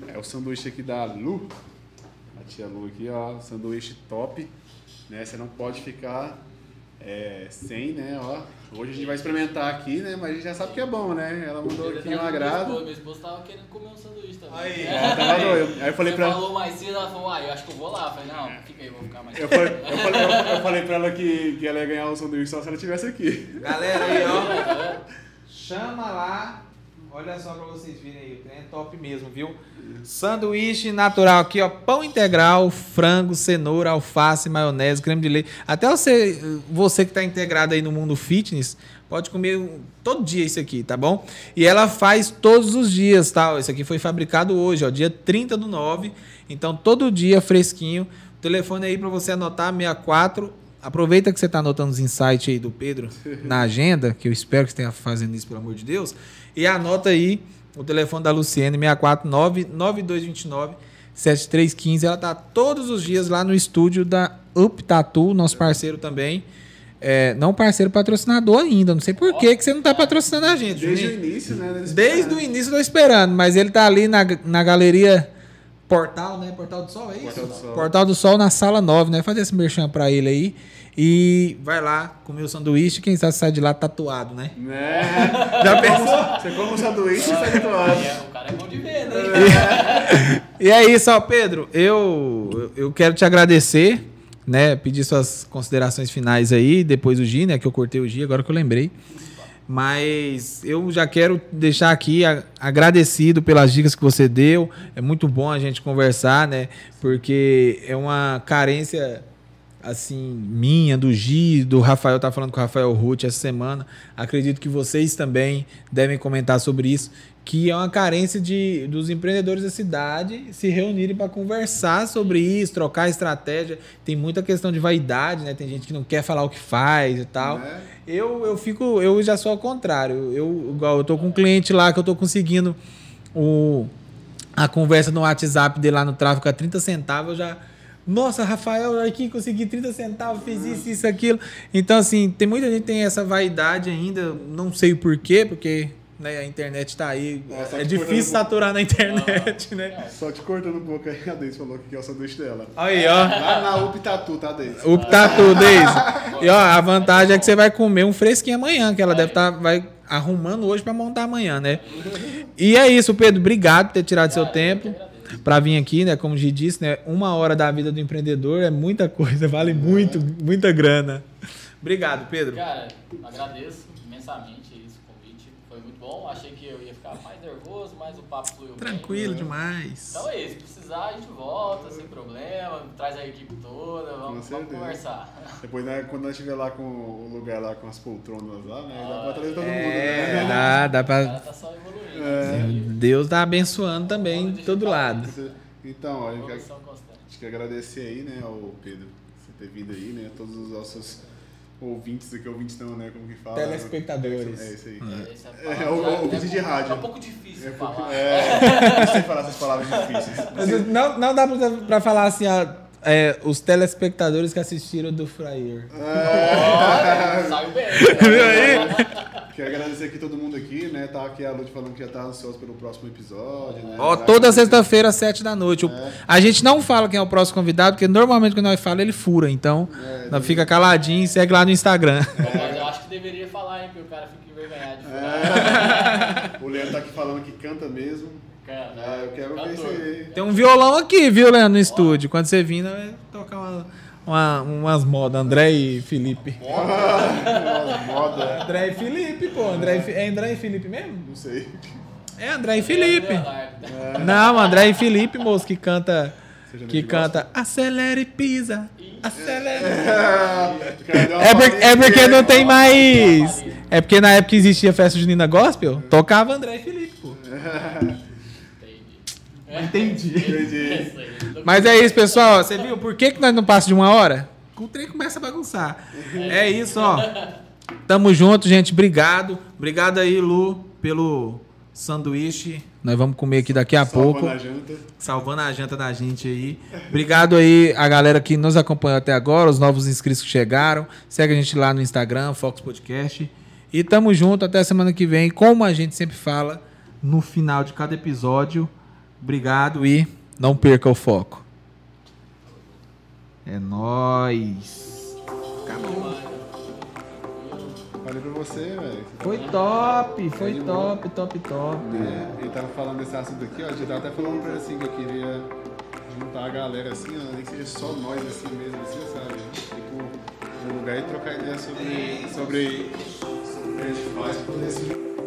É o sanduíche aqui da Lu. A tia Lu aqui, ó. Sanduíche top. Né? Você não pode ficar é, sem, né? Ó. Hoje a gente vai experimentar aqui, né? Mas a gente já sabe que é bom, né? Ela mandou aqui um agrado. Meu esposo tava querendo comer um sanduíche também. Aí, Ela tava doida. Aí eu falei Você pra ela. falou mais cedo, ela falou, ah, eu acho que eu vou lá. Eu falei, não, fica aí, vou ficar mais Eu falei, eu, falei, eu, eu falei pra ela que, que ela ia ganhar o sanduíche só se ela estivesse aqui. Galera aí, ó. Chama lá. Olha só pra vocês verem aí. O trem é top mesmo, viu? Sanduíche natural aqui, ó. Pão integral, frango, cenoura, alface, maionese, creme de leite. Até você, você que tá integrado aí no mundo fitness, pode comer todo dia isso aqui, tá bom? E ela faz todos os dias, tá? Isso aqui foi fabricado hoje, ó. Dia 30 do 9. Então, todo dia fresquinho. O telefone aí pra você anotar, 64 Aproveita que você está anotando os insights aí do Pedro na agenda, que eu espero que você esteja fazendo isso, pelo amor de Deus. E anota aí o telefone da Luciene, 649-9229. 7315, ela tá todos os dias lá no estúdio da Up Tattoo, nosso parceiro também. É, não parceiro patrocinador ainda, não sei por que, que você não tá patrocinando a gente. Desde o início, né? Desde o início tô esperando, mas ele tá ali na, na galeria Portal, né? Portal do Sol, é isso? Portal do Sol. Portal do Sol na sala 9, né? Fazer esse merchan pra ele aí. E vai lá comer o sanduíche, quem sabe sai de lá tatuado, né? Né? Já pensou? Você come um sanduíche e sai do lado. É, o cara é bom de venda, hein? E é isso, ó, Pedro. Eu, eu quero te agradecer, né? Pedir suas considerações finais aí, depois o Gi, né? Que eu cortei o Gi, agora que eu lembrei. Mas eu já quero deixar aqui agradecido pelas dicas que você deu. É muito bom a gente conversar, né? Porque é uma carência assim minha, do Gi, do Rafael, tá falando com o Rafael Ruth essa semana. Acredito que vocês também devem comentar sobre isso, que é uma carência de dos empreendedores da cidade se reunirem para conversar sobre isso, trocar estratégia. Tem muita questão de vaidade, né? Tem gente que não quer falar o que faz e tal. Né? Eu, eu fico, eu já sou ao contrário. Eu, igual, eu tô com um cliente lá que eu tô conseguindo o, a conversa no WhatsApp dele lá no tráfico a 30 centavos, eu já. Nossa, Rafael, aqui consegui 30 centavos, fiz isso, isso, aquilo. Então, assim, tem muita gente que tem essa vaidade ainda, não sei o porquê, porque né, a internet tá aí. É, É, difícil saturar na internet, né? Só te cortando um pouco aí, a Deise falou que é o sanduíche dela. Aí, ó. Lá na UP Tatu, tá, Deise? Tá tudo, Deise. E ó, a vantagem é que você vai comer um fresquinho amanhã, que ela deve estar vai arrumando hoje pra montar amanhã, né? E é isso, Pedro. Obrigado por ter tirado seu tempo pra vir aqui, né? Como o Gi disse, né? Uma hora da vida do empreendedor é muita coisa, vale muito, muita grana. Obrigado, Pedro. Cara, agradeço imensamente esse convite. Foi muito bom. Achei que eu ia ficar mais nervoso, mas o papo fluiu bem. Tranquilo demais. Então é isso. Precisar, a gente volta, sem problema. Traz a equipe toda. Vamos, vamos conversar. Depois, né, quando nós estiver lá com o lugar lá com as poltronas lá, né? Dá Ah, pra trazer todo mundo, É, né? dá, dá O cara pra. tá só evoluindo. É. Deus tá abençoando também de todo lado. Então, ó, a gente gente quer agradecer aí, né, ao Pedro, por você ter vindo aí, né? Todos os nossos ouvintes aqui, ouvintes não, né? Como que fala? Telespectadores. É isso aí. É, o- já- o ouvinte de rádio. É um pouco difícil É, falar. é, não sei falar essas palavras difíceis. Não, não dá pra, pra falar assim, ó, é, os telespectadores que assistiram do Fryer. Ó, Saiu bem. Quero agradecer aqui todo mundo aqui, né? Tá aqui a Lute falando que já tá ansioso pelo próximo episódio, né? Ó, toda sexta-feira, às sete da noite. O- A gente não fala quem é o próximo convidado, porque normalmente quando nós falamos, ele fura. Então, É, nós fica caladinho e segue lá no Instagram. Mas eu acho que deveria falar, hein, que o cara fica envergonhado de falar. O Leandro tá aqui falando que canta mesmo. Cara, Ah, eu quero ver cantor. se... Tem um violão aqui, viu, Leandro, no estúdio. Quando você vir, nós vamos tocar uma, uma- umas modas. André e Felipe. Moda. André e Felipe, pô. André e é André e Felipe mesmo? Não sei. É André e Felipe. Leonardo. Não, André e Felipe, moço, que canta. Que canta Acelere e pisa. Acelere. gosta. É, por- é porque não tem mais. É porque na época que existia festa junina gospel, tocava André e Felipe, pô. Entendi. Entendi. Entendi. É aí. Mas é isso, pessoal. Você viu por que, que nós não passa de uma hora? O trem começa a bagunçar. É isso, ó. Tamo junto, gente. Obrigado. Obrigado aí, Lu, pelo sanduíche. Nós vamos comer aqui daqui a Salva pouco. na janta. Salvando a janta da gente aí. Obrigado aí a galera que nos acompanhou até agora, os novos inscritos que chegaram. Segue a gente lá no Instagram, Fox Podcast. E tamo junto até semana que vem. Como a gente sempre fala no final de cada episódio. Obrigado e não perca o foco. É nóis. Acabou. Falei pra você, velho. Foi top, foi top, top, top. É, ele tava falando desse assunto aqui, ó. Eu tava até falando pra ele assim que eu queria juntar a galera assim, ó, nem que seja só nós assim mesmo, assim, sabe? Tipo, num lugar e trocar ideia sobre, sobre o que a gente faz, poder se